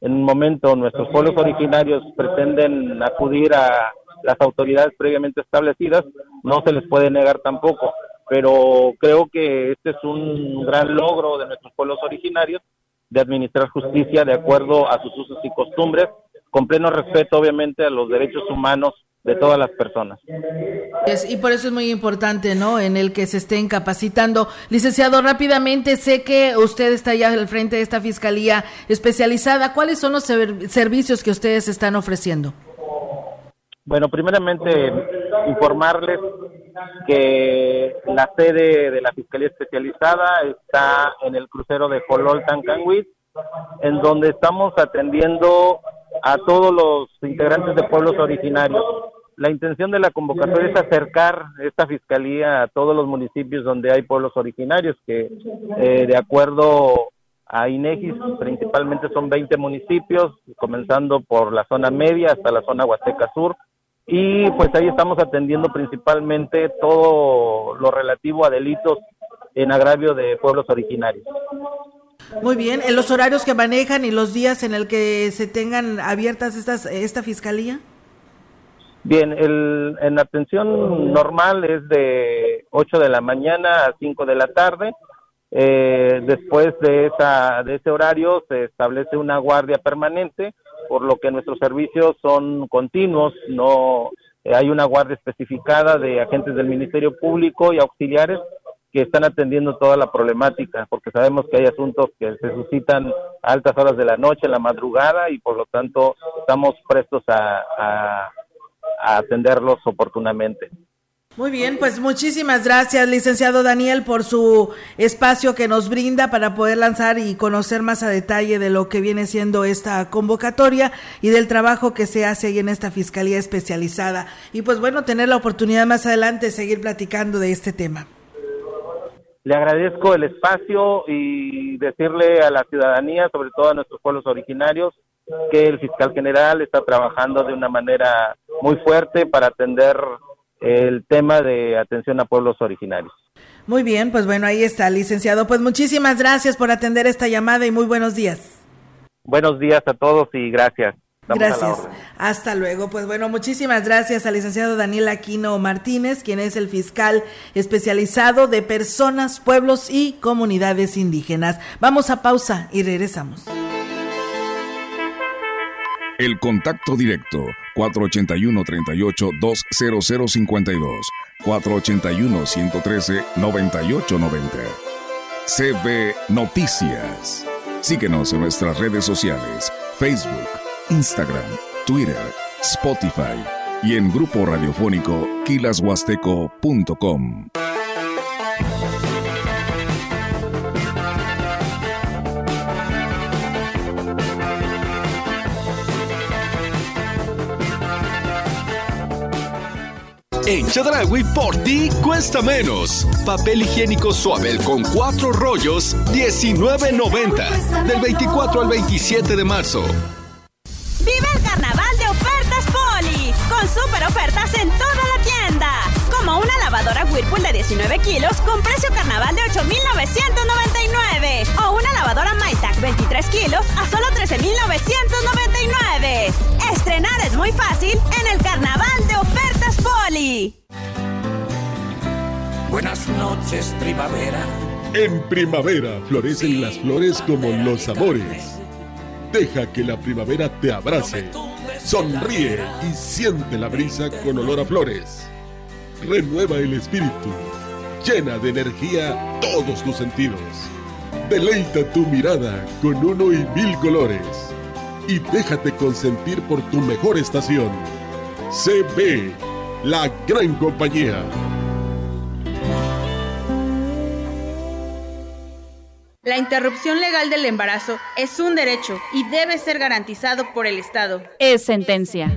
Speaker 17: en un momento nuestros pueblos originarios pretenden acudir a las autoridades previamente establecidas, no se les puede negar tampoco. Pero creo que este es un gran logro de nuestros pueblos originarios de administrar justicia de acuerdo a sus usos y costumbres con pleno respeto, obviamente, a los derechos humanos de todas las personas.
Speaker 5: y por eso es muy importante, ¿no? En el que se estén capacitando. Licenciado, rápidamente, sé que usted está ya al frente de esta fiscalía especializada. ¿Cuáles son los servicios que ustedes están ofreciendo?
Speaker 17: Bueno, primeramente, informarles que la sede de la Fiscalía Especializada está en el crucero de Jolol Tancanwitz, en donde estamos atendiendo a todos los integrantes de pueblos originarios. La intención de la convocatoria es acercar esta fiscalía a todos los municipios donde hay pueblos originarios, que eh, de acuerdo a INEGIS principalmente son 20 municipios, comenzando por la zona media hasta la zona Huasteca Sur, y pues ahí estamos atendiendo principalmente todo lo relativo a delitos en agravio de pueblos originarios.
Speaker 5: Muy bien, en los horarios que manejan y los días en el que se tengan abiertas estas esta fiscalía.
Speaker 17: Bien, el, en atención normal es de 8 de la mañana a 5 de la tarde. Eh, después de, esa, de ese horario se establece una guardia permanente, por lo que nuestros servicios son continuos, no eh, hay una guardia especificada de agentes del Ministerio Público y auxiliares que están atendiendo toda la problemática, porque sabemos que hay asuntos que se suscitan a altas horas de la noche, en la madrugada, y por lo tanto estamos prestos a, atenderlos oportunamente.
Speaker 5: Muy bien, pues muchísimas gracias, licenciado Daniel, por su espacio que nos brinda para poder lanzar y conocer más a detalle de lo que viene siendo esta convocatoria y del trabajo que se hace ahí en esta fiscalía especializada. Y pues bueno, tener la oportunidad más adelante de seguir platicando de este tema.
Speaker 17: Le agradezco el espacio y decirle a la ciudadanía, sobre todo a nuestros pueblos originarios, que el fiscal general está trabajando de una manera muy fuerte para atender el tema de atención a pueblos originarios.
Speaker 5: Muy bien, pues bueno, ahí está, licenciado. Pues muchísimas gracias por atender esta llamada y muy buenos días.
Speaker 17: Buenos días a todos y gracias
Speaker 5: gracias. Hasta luego. Pues bueno, muchísimas gracias al licenciado Daniel Aquino Martínez, quien es el fiscal especializado de personas, pueblos y comunidades indígenas. Vamos a pausa y regresamos.
Speaker 11: El contacto directo 481-38-20052, 481-113-9890. CB Noticias. Síguenos en nuestras redes sociales, Facebook, Instagram, Twitter, Spotify y en grupo radiofónico quilashuasteco.com.
Speaker 18: En Chedragui por ti cuesta menos. Papel higiénico Suabel con cuatro rollos, 19.90. Del 24 al 27 de marzo.
Speaker 19: Con super ofertas en toda la tienda. Como una lavadora Whirlpool de 19 kilos con precio carnaval de 8,999. O una lavadora MyTac 23 kilos a solo 13,999. Estrenar es muy fácil en el carnaval de ofertas Poli.
Speaker 20: Buenas noches, primavera.
Speaker 15: En primavera florecen las flores como los amores. Deja que la primavera te abrace. Sonríe y siente la brisa con olor a flores. Renueva el espíritu. Llena de energía todos tus sentidos. Deleita tu mirada con uno y mil colores. Y déjate consentir por tu mejor estación. CB, la gran compañía.
Speaker 21: La interrupción legal del embarazo es un derecho y debe ser garantizado por el Estado.
Speaker 22: Es sentencia.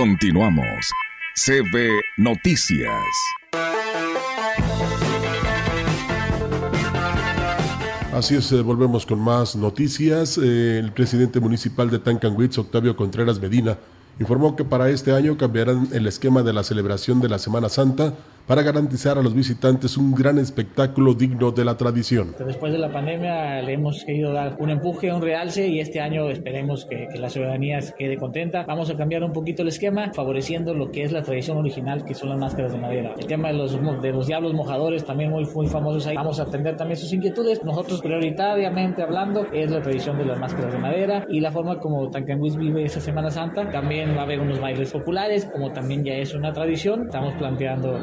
Speaker 11: Continuamos. CB Noticias.
Speaker 6: Así es, eh, volvemos con más noticias. Eh, el presidente municipal de Tancanwitz, Octavio Contreras Medina, informó que para este año cambiarán el esquema de la celebración de la Semana Santa para garantizar a los visitantes un gran espectáculo digno de la tradición.
Speaker 23: Después de la pandemia le hemos querido dar un empuje, un realce y este año esperemos que, que, la ciudadanía se quede contenta. Vamos a cambiar un poquito el esquema, favoreciendo lo que es la tradición original, que son las máscaras de madera. El tema de los, de los diablos mojadores, también muy, muy famosos ahí. Vamos a atender también sus inquietudes. Nosotros prioritariamente hablando es la tradición de las máscaras de madera y la forma como Tancanguis vive esa Semana Santa. También va a haber unos bailes populares, como también ya es una tradición. Estamos planteando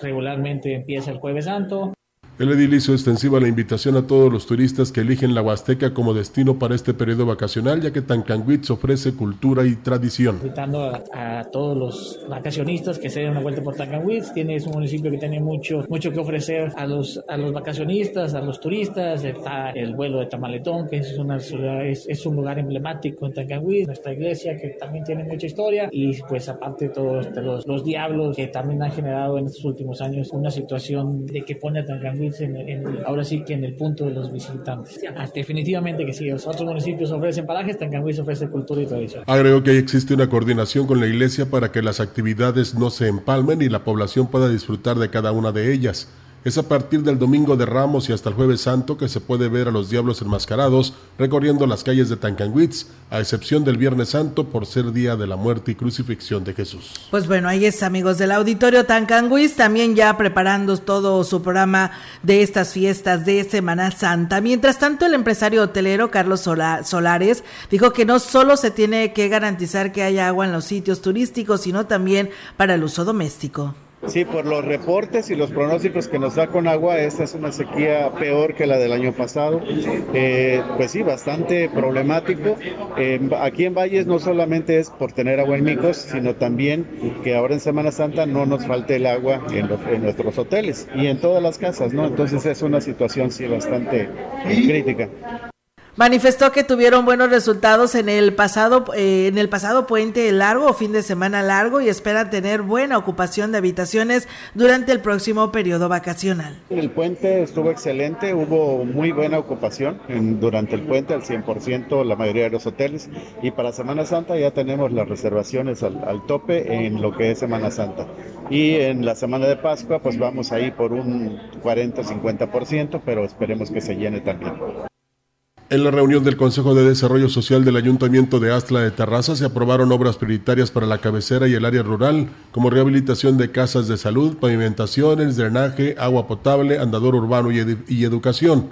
Speaker 23: regularmente empieza el jueves santo.
Speaker 6: El edil hizo extensiva la invitación a todos los turistas que eligen la Huasteca como destino para este periodo vacacional, ya que Tancanwitz ofrece cultura y tradición.
Speaker 23: Invitando a, todos los vacacionistas que se den una vuelta por Tancanwitz, tiene es un municipio que tiene mucho mucho que ofrecer a los a los vacacionistas, a los turistas. Está el vuelo de Tamaletón, que es una es, es un lugar emblemático en Tancanwitz, nuestra iglesia que también tiene mucha historia y pues aparte todos los, los diablos que también han generado en estos últimos años una situación de que pone a En, en, ahora sí que en el punto de los visitantes. Ah, definitivamente que sí, los otros municipios ofrecen parajes, Tancanguis ofrece cultura y tradición.
Speaker 6: Agregó que existe una coordinación con la iglesia para que las actividades no se empalmen y la población pueda disfrutar de cada una de ellas. Es a partir del domingo de Ramos y hasta el jueves santo que se puede ver a los diablos enmascarados recorriendo las calles de Tancanwitz, a excepción del Viernes Santo por ser día de la muerte y crucifixión de Jesús.
Speaker 5: Pues bueno, ahí es amigos del auditorio Tancanwitz, también ya preparando todo su programa de estas fiestas de Semana Santa. Mientras tanto, el empresario hotelero Carlos Sola Solares dijo que no solo se tiene que garantizar que haya agua en los sitios turísticos, sino también para el uso doméstico.
Speaker 24: Sí, por los reportes y los pronósticos que nos da con agua, esta es una sequía peor que la del año pasado. Eh, pues sí, bastante problemático. Eh, aquí en Valles no solamente es por tener agua en micos, sino también que ahora en Semana Santa no nos falte el agua en, los, en nuestros hoteles y en todas las casas, ¿no? Entonces es una situación sí bastante crítica.
Speaker 5: Manifestó que tuvieron buenos resultados en el pasado eh, en el pasado puente largo o fin de semana largo y esperan tener buena ocupación de habitaciones durante el próximo periodo vacacional.
Speaker 24: El puente estuvo excelente, hubo muy buena ocupación durante el puente al 100% la mayoría de los hoteles y para Semana Santa ya tenemos las reservaciones al, al tope en lo que es Semana Santa. Y en la semana de Pascua pues vamos ahí por un 40-50%, pero esperemos que se llene también.
Speaker 6: En la reunión del Consejo de Desarrollo Social del Ayuntamiento de Astla de Terraza se aprobaron obras prioritarias para la cabecera y el área rural, como rehabilitación de casas de salud, pavimentaciones, drenaje, agua potable, andador urbano y, educación.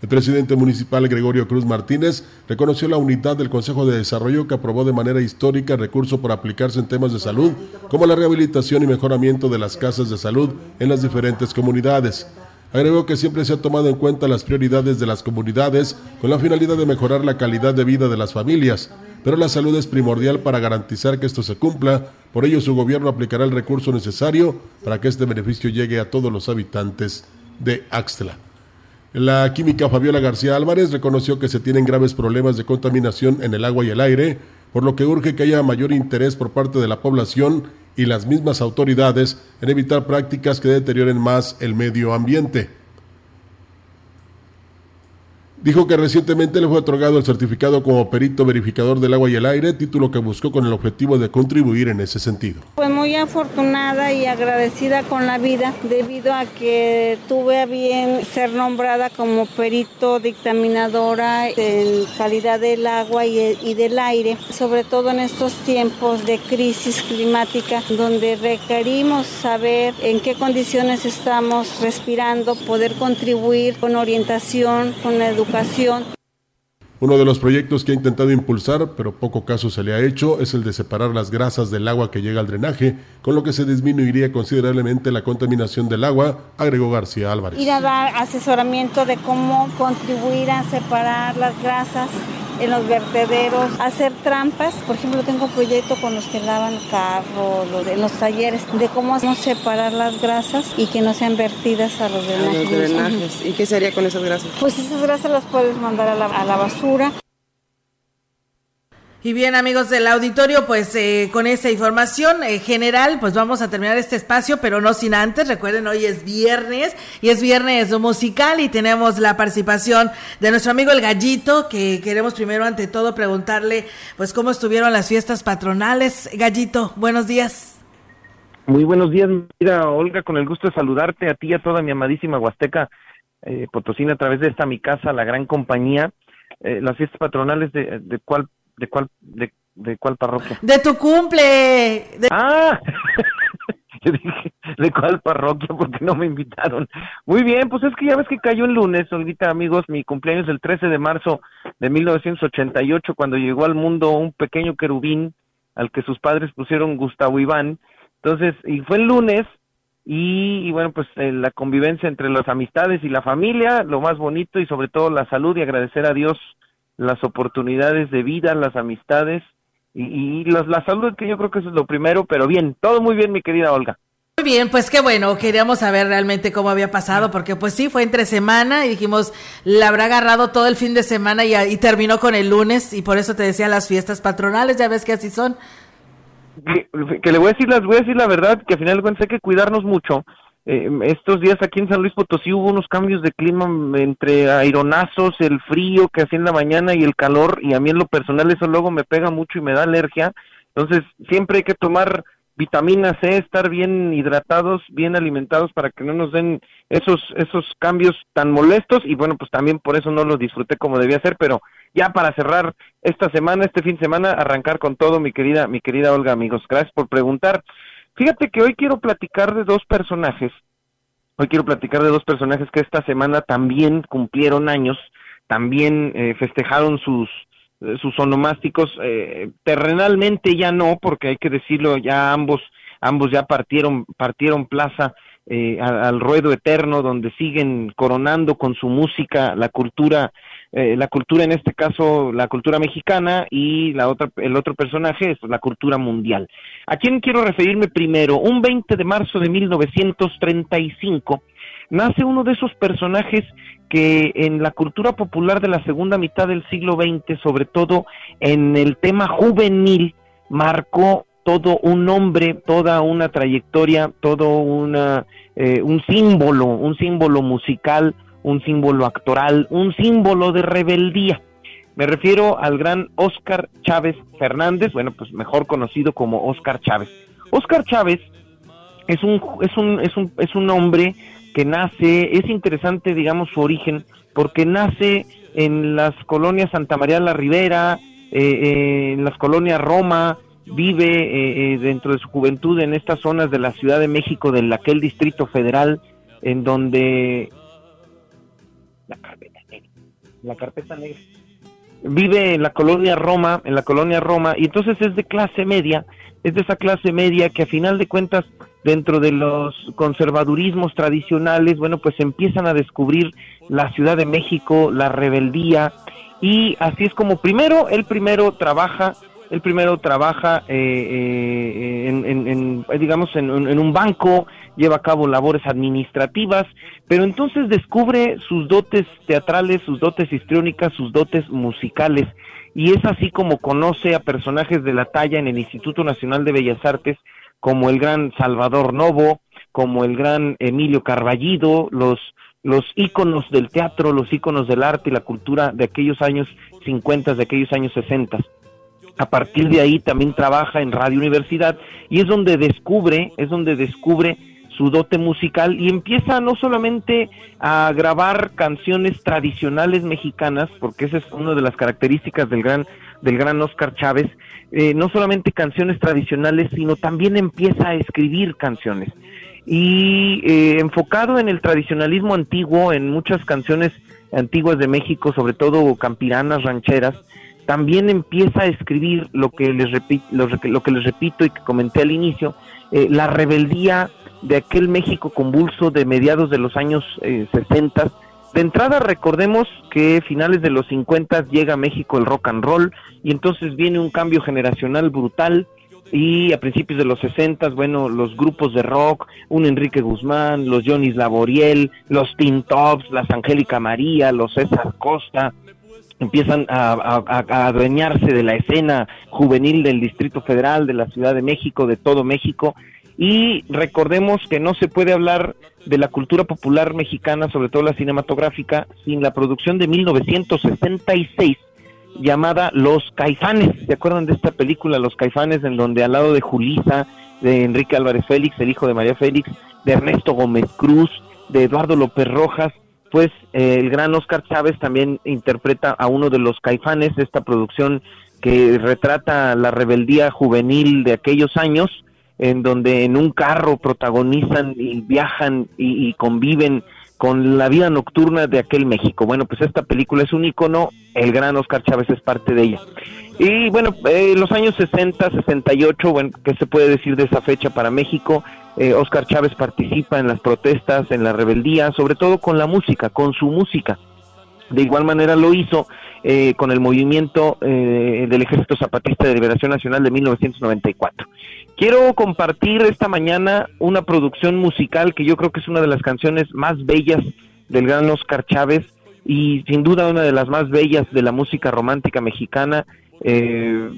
Speaker 6: El presidente municipal Gregorio Cruz Martínez reconoció la unidad del Consejo de Desarrollo que aprobó de manera histórica recurso por aplicarse en temas de salud, como la rehabilitación y mejoramiento de las casas de salud en las diferentes comunidades. Agregó que siempre se ha tomado en cuenta las prioridades de las comunidades con la finalidad de mejorar la calidad de vida de las familias, pero la salud es primordial para garantizar que esto se cumpla, por ello su gobierno aplicará el recurso necesario para que este beneficio llegue a todos los habitantes de Axtla. La química Fabiola García Álvarez reconoció que se tienen graves problemas de contaminación en el agua y el aire, por lo que urge que haya mayor interés por parte de la población y las mismas autoridades en evitar prácticas que deterioren más el medio ambiente. Dijo que recientemente le fue otorgado el certificado como perito verificador del agua y el aire, título que buscó con el objetivo de contribuir en ese sentido.
Speaker 25: Fue muy afortunada y agradecida con la vida debido a que tuve a bien ser nombrada como perito dictaminadora en calidad del agua y del aire, sobre todo en estos tiempos de crisis climática donde requerimos saber en qué condiciones estamos respirando, poder contribuir con orientación, con educación
Speaker 6: uno de los proyectos que ha intentado impulsar, pero poco caso se le ha hecho, es el de separar las grasas del agua que llega al drenaje, con lo que se disminuiría considerablemente la contaminación del agua, agregó García Álvarez.
Speaker 25: Ir a dar asesoramiento de cómo contribuir a separar las grasas en los vertederos, hacer trampas. Por ejemplo, tengo un proyecto con los que lavan carro, en los talleres, de cómo separar las grasas y que no sean vertidas a los drenajes.
Speaker 26: ¿Y qué sería con esas grasas?
Speaker 25: Pues esas grasas las puedes mandar a la, a la basura.
Speaker 5: Y bien amigos del auditorio, pues eh, con esa información eh, general, pues vamos a terminar este espacio, pero no sin antes, recuerden, hoy es viernes y es viernes musical y tenemos la participación de nuestro amigo el Gallito, que queremos primero ante todo preguntarle, pues cómo estuvieron las fiestas patronales. Gallito, buenos días.
Speaker 27: Muy buenos días, mira Olga, con el gusto de saludarte a ti y a toda mi amadísima Huasteca eh, Potosina a través de esta mi casa, la gran compañía. las fiestas patronales de, de cuál ¿De cuál, de, de cuál parroquia?
Speaker 5: De tu cumple.
Speaker 27: Ah, yo dije, ¿de cuál parroquia? Porque no me invitaron. Muy bien, pues es que ya ves que cayó el lunes, Olguita, amigos, mi cumpleaños el 13 de marzo de 1988, cuando llegó al mundo un pequeño querubín al que sus padres pusieron Gustavo Iván. Entonces, y fue el lunes, y, bueno, pues eh, la convivencia entre las amistades y la familia, lo más bonito y sobre todo la salud y agradecer a Dios las oportunidades de vida, las amistades y, la salud, que yo creo que eso es lo primero, pero bien, todo muy bien, mi querida Olga.
Speaker 5: Muy bien, pues qué bueno, queríamos saber realmente cómo había pasado, porque pues sí, fue entre semana y dijimos, la habrá agarrado todo el fin de semana y, y terminó con el lunes y por eso te decía las fiestas patronales, ya ves que así son.
Speaker 27: Que, le voy a decir, las voy a decir la verdad, que al final bueno, hay que cuidarnos mucho, eh, estos días aquí en San Luis Potosí hubo unos cambios de clima entre aironazos, el frío que hacía en la mañana y el calor, y a mí en lo personal eso luego me pega mucho y me da alergia. Entonces, siempre hay que tomar vitamina C, estar bien hidratados, bien alimentados para que no nos den esos esos cambios tan molestos y bueno, pues también por eso no los disfruté como debía ser, pero ya para cerrar esta semana, este fin de semana, arrancar con todo, mi querida mi querida Olga, amigos. Gracias por preguntar. Fíjate que hoy quiero platicar de dos personajes. Hoy quiero platicar de dos personajes que esta semana también cumplieron años, también eh, festejaron sus eh, sus onomásticos eh, terrenalmente ya no, porque hay que decirlo, ya ambos ambos ya partieron partieron plaza al ruedo eterno donde siguen coronando con su música la cultura eh, la cultura en este caso la cultura mexicana y la otra el otro personaje es la cultura mundial. ¿A quién quiero referirme primero? Un 20 de marzo de 1935 nace uno de esos personajes que en la cultura popular de la segunda mitad del siglo XX, sobre todo en el tema juvenil, marcó todo un nombre, toda una trayectoria, todo una, eh, un símbolo, un símbolo musical, un símbolo actoral, un símbolo de rebeldía. Me refiero al gran Oscar Chávez Fernández, bueno, pues mejor conocido como Oscar Chávez. Oscar Chávez es un, es un, es un, es un hombre que nace, es interesante, digamos, su origen, porque nace en las colonias Santa María la Ribera, eh, eh, en las colonias Roma, vive eh, dentro de su juventud en estas zonas de la Ciudad de México, de aquel distrito federal, en donde la carpeta negra, vive en la colonia Roma, en la colonia Roma, y entonces es de clase media, es de esa clase media que a final de cuentas dentro de los conservadurismos tradicionales, bueno, pues empiezan a descubrir la Ciudad de México, la rebeldía, y así es como primero, él primero trabaja, él primero trabaja eh, eh, en, digamos, en, un banco, lleva a cabo labores administrativas, pero entonces descubre sus dotes teatrales, sus dotes histriónicas, sus dotes musicales, y es así como conoce a personajes de la talla en el Instituto Nacional de Bellas Artes, como el gran Salvador Novo, como el gran Emilio Carballido, los los íconos del teatro, los íconos del arte y la cultura de aquellos años 50, de aquellos años 60. A partir de ahí también trabaja en Radio Universidad y es donde descubre, es donde descubre su dote musical y empieza no solamente a grabar canciones tradicionales mexicanas, porque esa es una de las características del gran del gran Oscar Chávez, eh, no solamente canciones tradicionales, sino también empieza a escribir canciones. Y eh, enfocado en el tradicionalismo antiguo, en muchas canciones antiguas de México, sobre todo campiranas, rancheras, también empieza a escribir lo que les, lo, que les repito y que comenté al inicio, eh, la rebeldía de aquel México convulso de mediados de los años eh, 60. De entrada recordemos que finales de los 50 llega a México el rock and roll y entonces viene un cambio generacional brutal, y a principios de los 60, bueno, los grupos de rock, un Enrique Guzmán, los Johnny's Laboriel, los Teen Tops, las Angélica María, los César Costa, empiezan a, adueñarse de la escena juvenil del Distrito Federal, de la Ciudad de México, de todo México, y recordemos que no se puede hablar de la cultura popular mexicana, sobre todo la cinematográfica, sin la producción de 1966 llamada Los Caifanes. ¿Se acuerdan de esta película, Los Caifanes, en donde al lado de Julisa, de Enrique Álvarez Félix, el hijo de María Félix, de Ernesto Gómez Cruz, de Eduardo López Rojas, pues eh, el gran Oscar Chávez también interpreta a uno de los Caifanes, esta producción que retrata la rebeldía juvenil de aquellos años, en donde en un carro protagonizan y viajan y conviven con la vida nocturna de aquel México. Bueno, pues esta película es un icono, el gran Oscar Chávez es parte de ella. Y bueno, eh, los años 60, 68, bueno, ¿qué se puede decir de esa fecha para México? Eh, Oscar Chávez participa en las protestas, en la rebeldía, sobre todo con la música, con su música. De igual manera lo hizo eh, con el movimiento eh, del Ejército Zapatista de Liberación Nacional de 1994. Quiero compartir esta mañana una producción musical que yo creo que es una de las canciones más bellas del gran Oscar Chávez y sin duda una de las más bellas de la música romántica mexicana. Eh,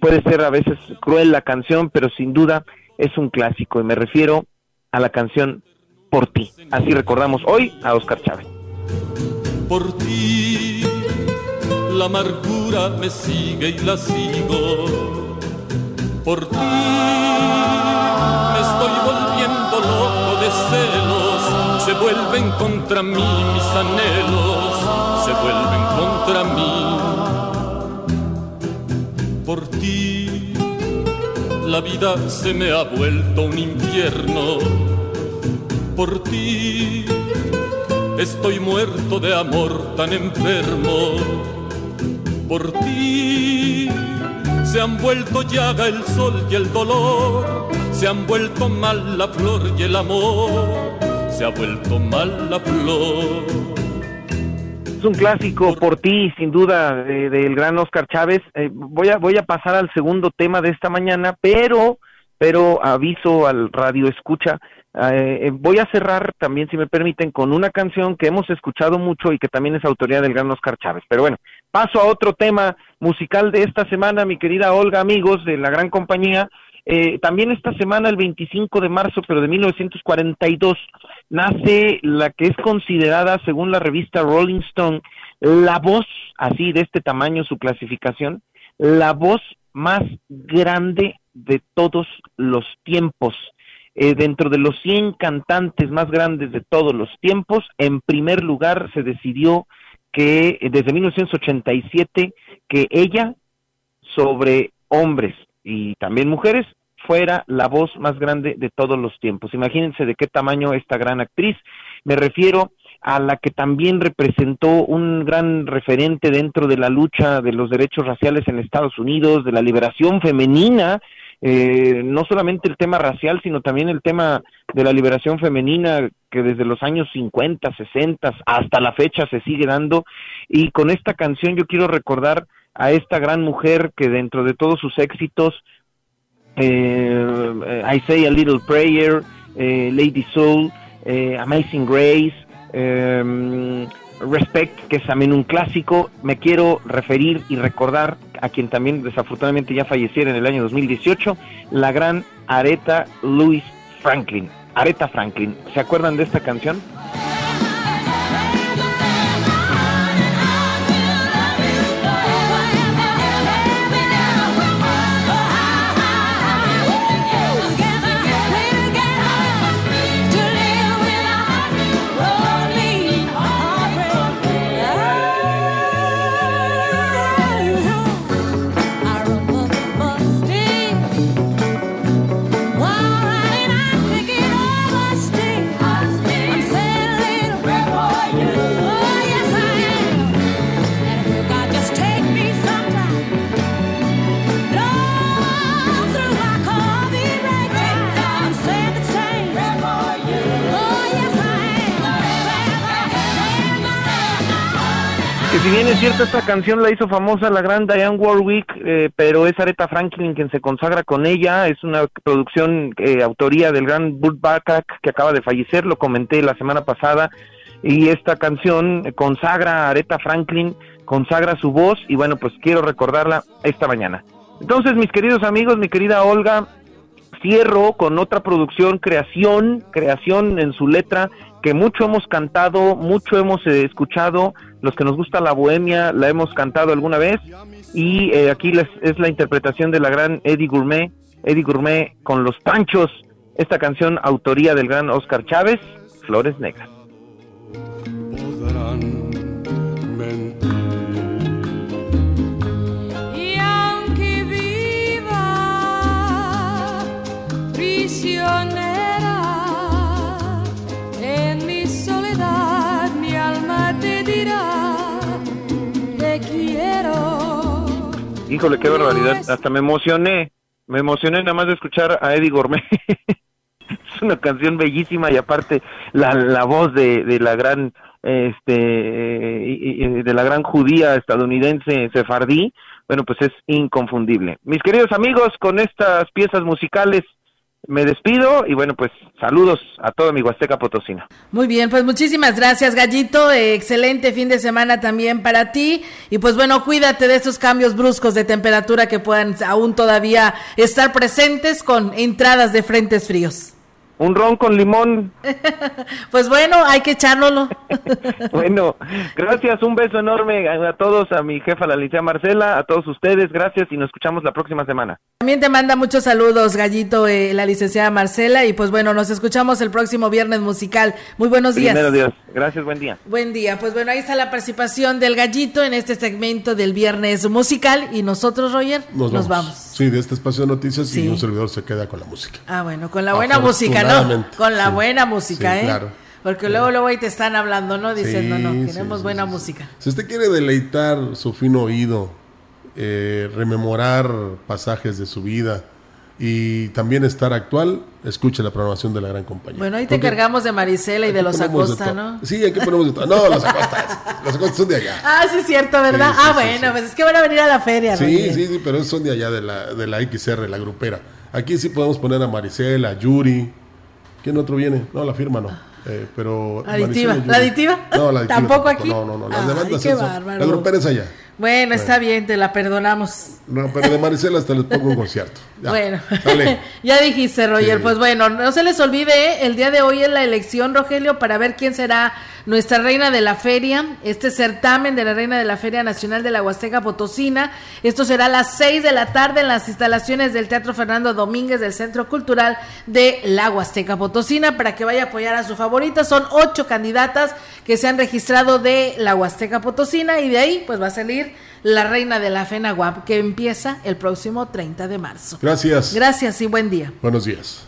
Speaker 27: puede ser a veces cruel la canción, pero sin duda es un clásico y me refiero a la canción Por ti. Así recordamos hoy a Oscar Chávez.
Speaker 26: Por ti la amargura me sigue y la sigo por ti. Me estoy volviendo loco de celos, se vuelven contra mí mis anhelos, se vuelven contra mí. Por ti. La vida se me ha vuelto un infierno, por ti. Estoy muerto de amor tan enfermo, por ti se han vuelto llaga el sol y el dolor, se han vuelto mal la flor y el amor, se ha vuelto mal la flor.
Speaker 27: Es un clásico por ti, sin duda, del gran Oscar Chávez. Eh, voy a voy a pasar al segundo tema de esta mañana, pero pero aviso al radio escucha Eh, eh, voy a cerrar también, si me permiten, con una canción que hemos escuchado mucho y que también es autoría del gran Oscar Chávez. Pero bueno, paso a otro tema musical de esta semana, mi querida Olga, amigos de la gran compañía. Eh, también esta semana, el 25 de marzo, pero de 1942, nace la que es considerada, según la revista Rolling Stone, la voz, así de este tamaño su clasificación, la voz más grande de todos los tiempos. Eh, dentro de los 100 cantantes más grandes de todos los tiempos, en primer lugar se decidió que eh, desde 1987 que ella sobre hombres y también mujeres fuera la voz más grande de todos los tiempos. Imagínense de qué tamaño esta gran actriz. Me refiero a la que también representó un gran referente dentro de la lucha de los derechos raciales en Estados Unidos, de la liberación femenina, eh, no solamente el tema racial, sino también el tema de la liberación femenina que desde los años 50, 60 hasta la fecha se sigue dando. Y con esta canción yo quiero recordar a esta gran mujer que dentro de todos sus éxitos, eh, I Say a Little Prayer, eh, Lady Soul, Amazing Grace, Respect, que es también un clásico, me quiero referir y recordar a quien también desafortunadamente ya falleciera en el año 2018, la gran Aretha Louis Franklin. Aretha Franklin, ¿se acuerdan de esta canción? Si bien es cierto, esta canción la hizo famosa la gran Diane Warwick, eh, pero es Aretha Franklin quien se consagra con ella. Es una producción, eh, autoría del gran Burt Bacharach, que acaba de fallecer, lo comenté la semana pasada. Y esta canción consagra a Aretha Franklin, consagra su voz, y bueno, pues quiero recordarla esta mañana. Entonces, mis queridos amigos, mi querida Olga, cierro con otra producción, creación, creación en su letra, que mucho hemos cantado, mucho hemos eh, escuchado, los que nos gusta la bohemia la hemos cantado alguna vez y eh, aquí les, es la interpretación de la gran Eddie Gourmet, Eddie Gourmet con Los Panchos, esta canción autoría del gran Oscar Chávez, Flores Negras. Híjole, qué barbaridad. Hasta me emocioné. Me emocioné nada más de escuchar a Eddie Gourmet. es una canción bellísima y aparte la, la voz de, de la gran este de la gran judía estadounidense sefardí, bueno, pues es inconfundible. Mis queridos amigos, con estas piezas musicales me despido y bueno, pues saludos a todo mi Huasteca Potosina.
Speaker 5: Muy bien, pues muchísimas gracias, Gallito. Excelente fin de semana también para ti. Y pues bueno, cuídate de estos cambios bruscos de temperatura que puedan aún todavía estar presentes con entradas de frentes fríos.
Speaker 27: Un ron con limón.
Speaker 5: pues bueno, hay que echárnoslo.
Speaker 27: bueno, gracias, un beso enorme a todos, a mi jefa la licenciada Marcela, a todos ustedes, gracias y nos escuchamos la próxima semana.
Speaker 5: También te manda muchos saludos, Gallito, eh, la licenciada Marcela, y pues bueno, nos escuchamos el próximo viernes musical. Muy buenos días.
Speaker 27: Primero Dios, gracias, buen día.
Speaker 5: Buen día, pues bueno, ahí está la participación del Gallito en este segmento del viernes musical y nosotros, Roger, nos, vamos.
Speaker 6: Sí, de este espacio de noticias y un servidor se queda con la música.
Speaker 5: Ah, bueno, con la buena música, ¿no? Con la buena música, ¿eh? Claro. Porque luego, luego ahí te están hablando, ¿no? Diciendo, no, queremos buena música.
Speaker 6: Si usted quiere deleitar su fino oído, eh, rememorar pasajes de su vida y también estar actual, escuche la programación de la gran compañía.
Speaker 5: Bueno, ahí te encargamos de Marisela y de los Acosta, ¿no?
Speaker 6: Sí, aquí ponemos de todo. No, los Acosta, los Acosta son de allá.
Speaker 5: Ah, sí, es cierto, ¿verdad? ah, bueno, pues es que van a venir a la feria,
Speaker 6: Sí, sí, sí, pero son de allá, de la, de la XR, la grupera. Aquí sí podemos poner a Marisela, a Yuri, ¿Quién otro viene? No, la firma no. Eh, pero
Speaker 5: ¿Aditiva? ¿La aditiva?
Speaker 6: No, la aditiva
Speaker 5: ¿Tampoco aquí?
Speaker 6: No, no, no. Las demandas
Speaker 5: qué bárbaro.
Speaker 6: La grupera es allá.
Speaker 5: Bueno, está bien, te la perdonamos.
Speaker 6: No, pero de Maricela hasta les pongo un concierto. Ya.
Speaker 5: Bueno,
Speaker 6: Dale.
Speaker 5: ya dijiste, Roger.
Speaker 6: Sí.
Speaker 5: Pues bueno, no se les olvide, ¿eh? el día de hoy es la elección, Rogelio, para ver quién será nuestra reina de la feria. Este certamen de la reina de la Feria Nacional de la Huasteca Potosina. Esto será a las 6 de la tarde en las instalaciones del Teatro Fernando Domínguez del Centro Cultural de la Huasteca Potosina para que vaya a apoyar a su favorita. Son ocho candidatas que se han registrado de la Huasteca Potosina y de ahí pues va a salir la reina de la FENAGUAP que empieza el próximo 30 de marzo.
Speaker 6: Gracias.
Speaker 5: Gracias y buen día.
Speaker 6: Buenos días.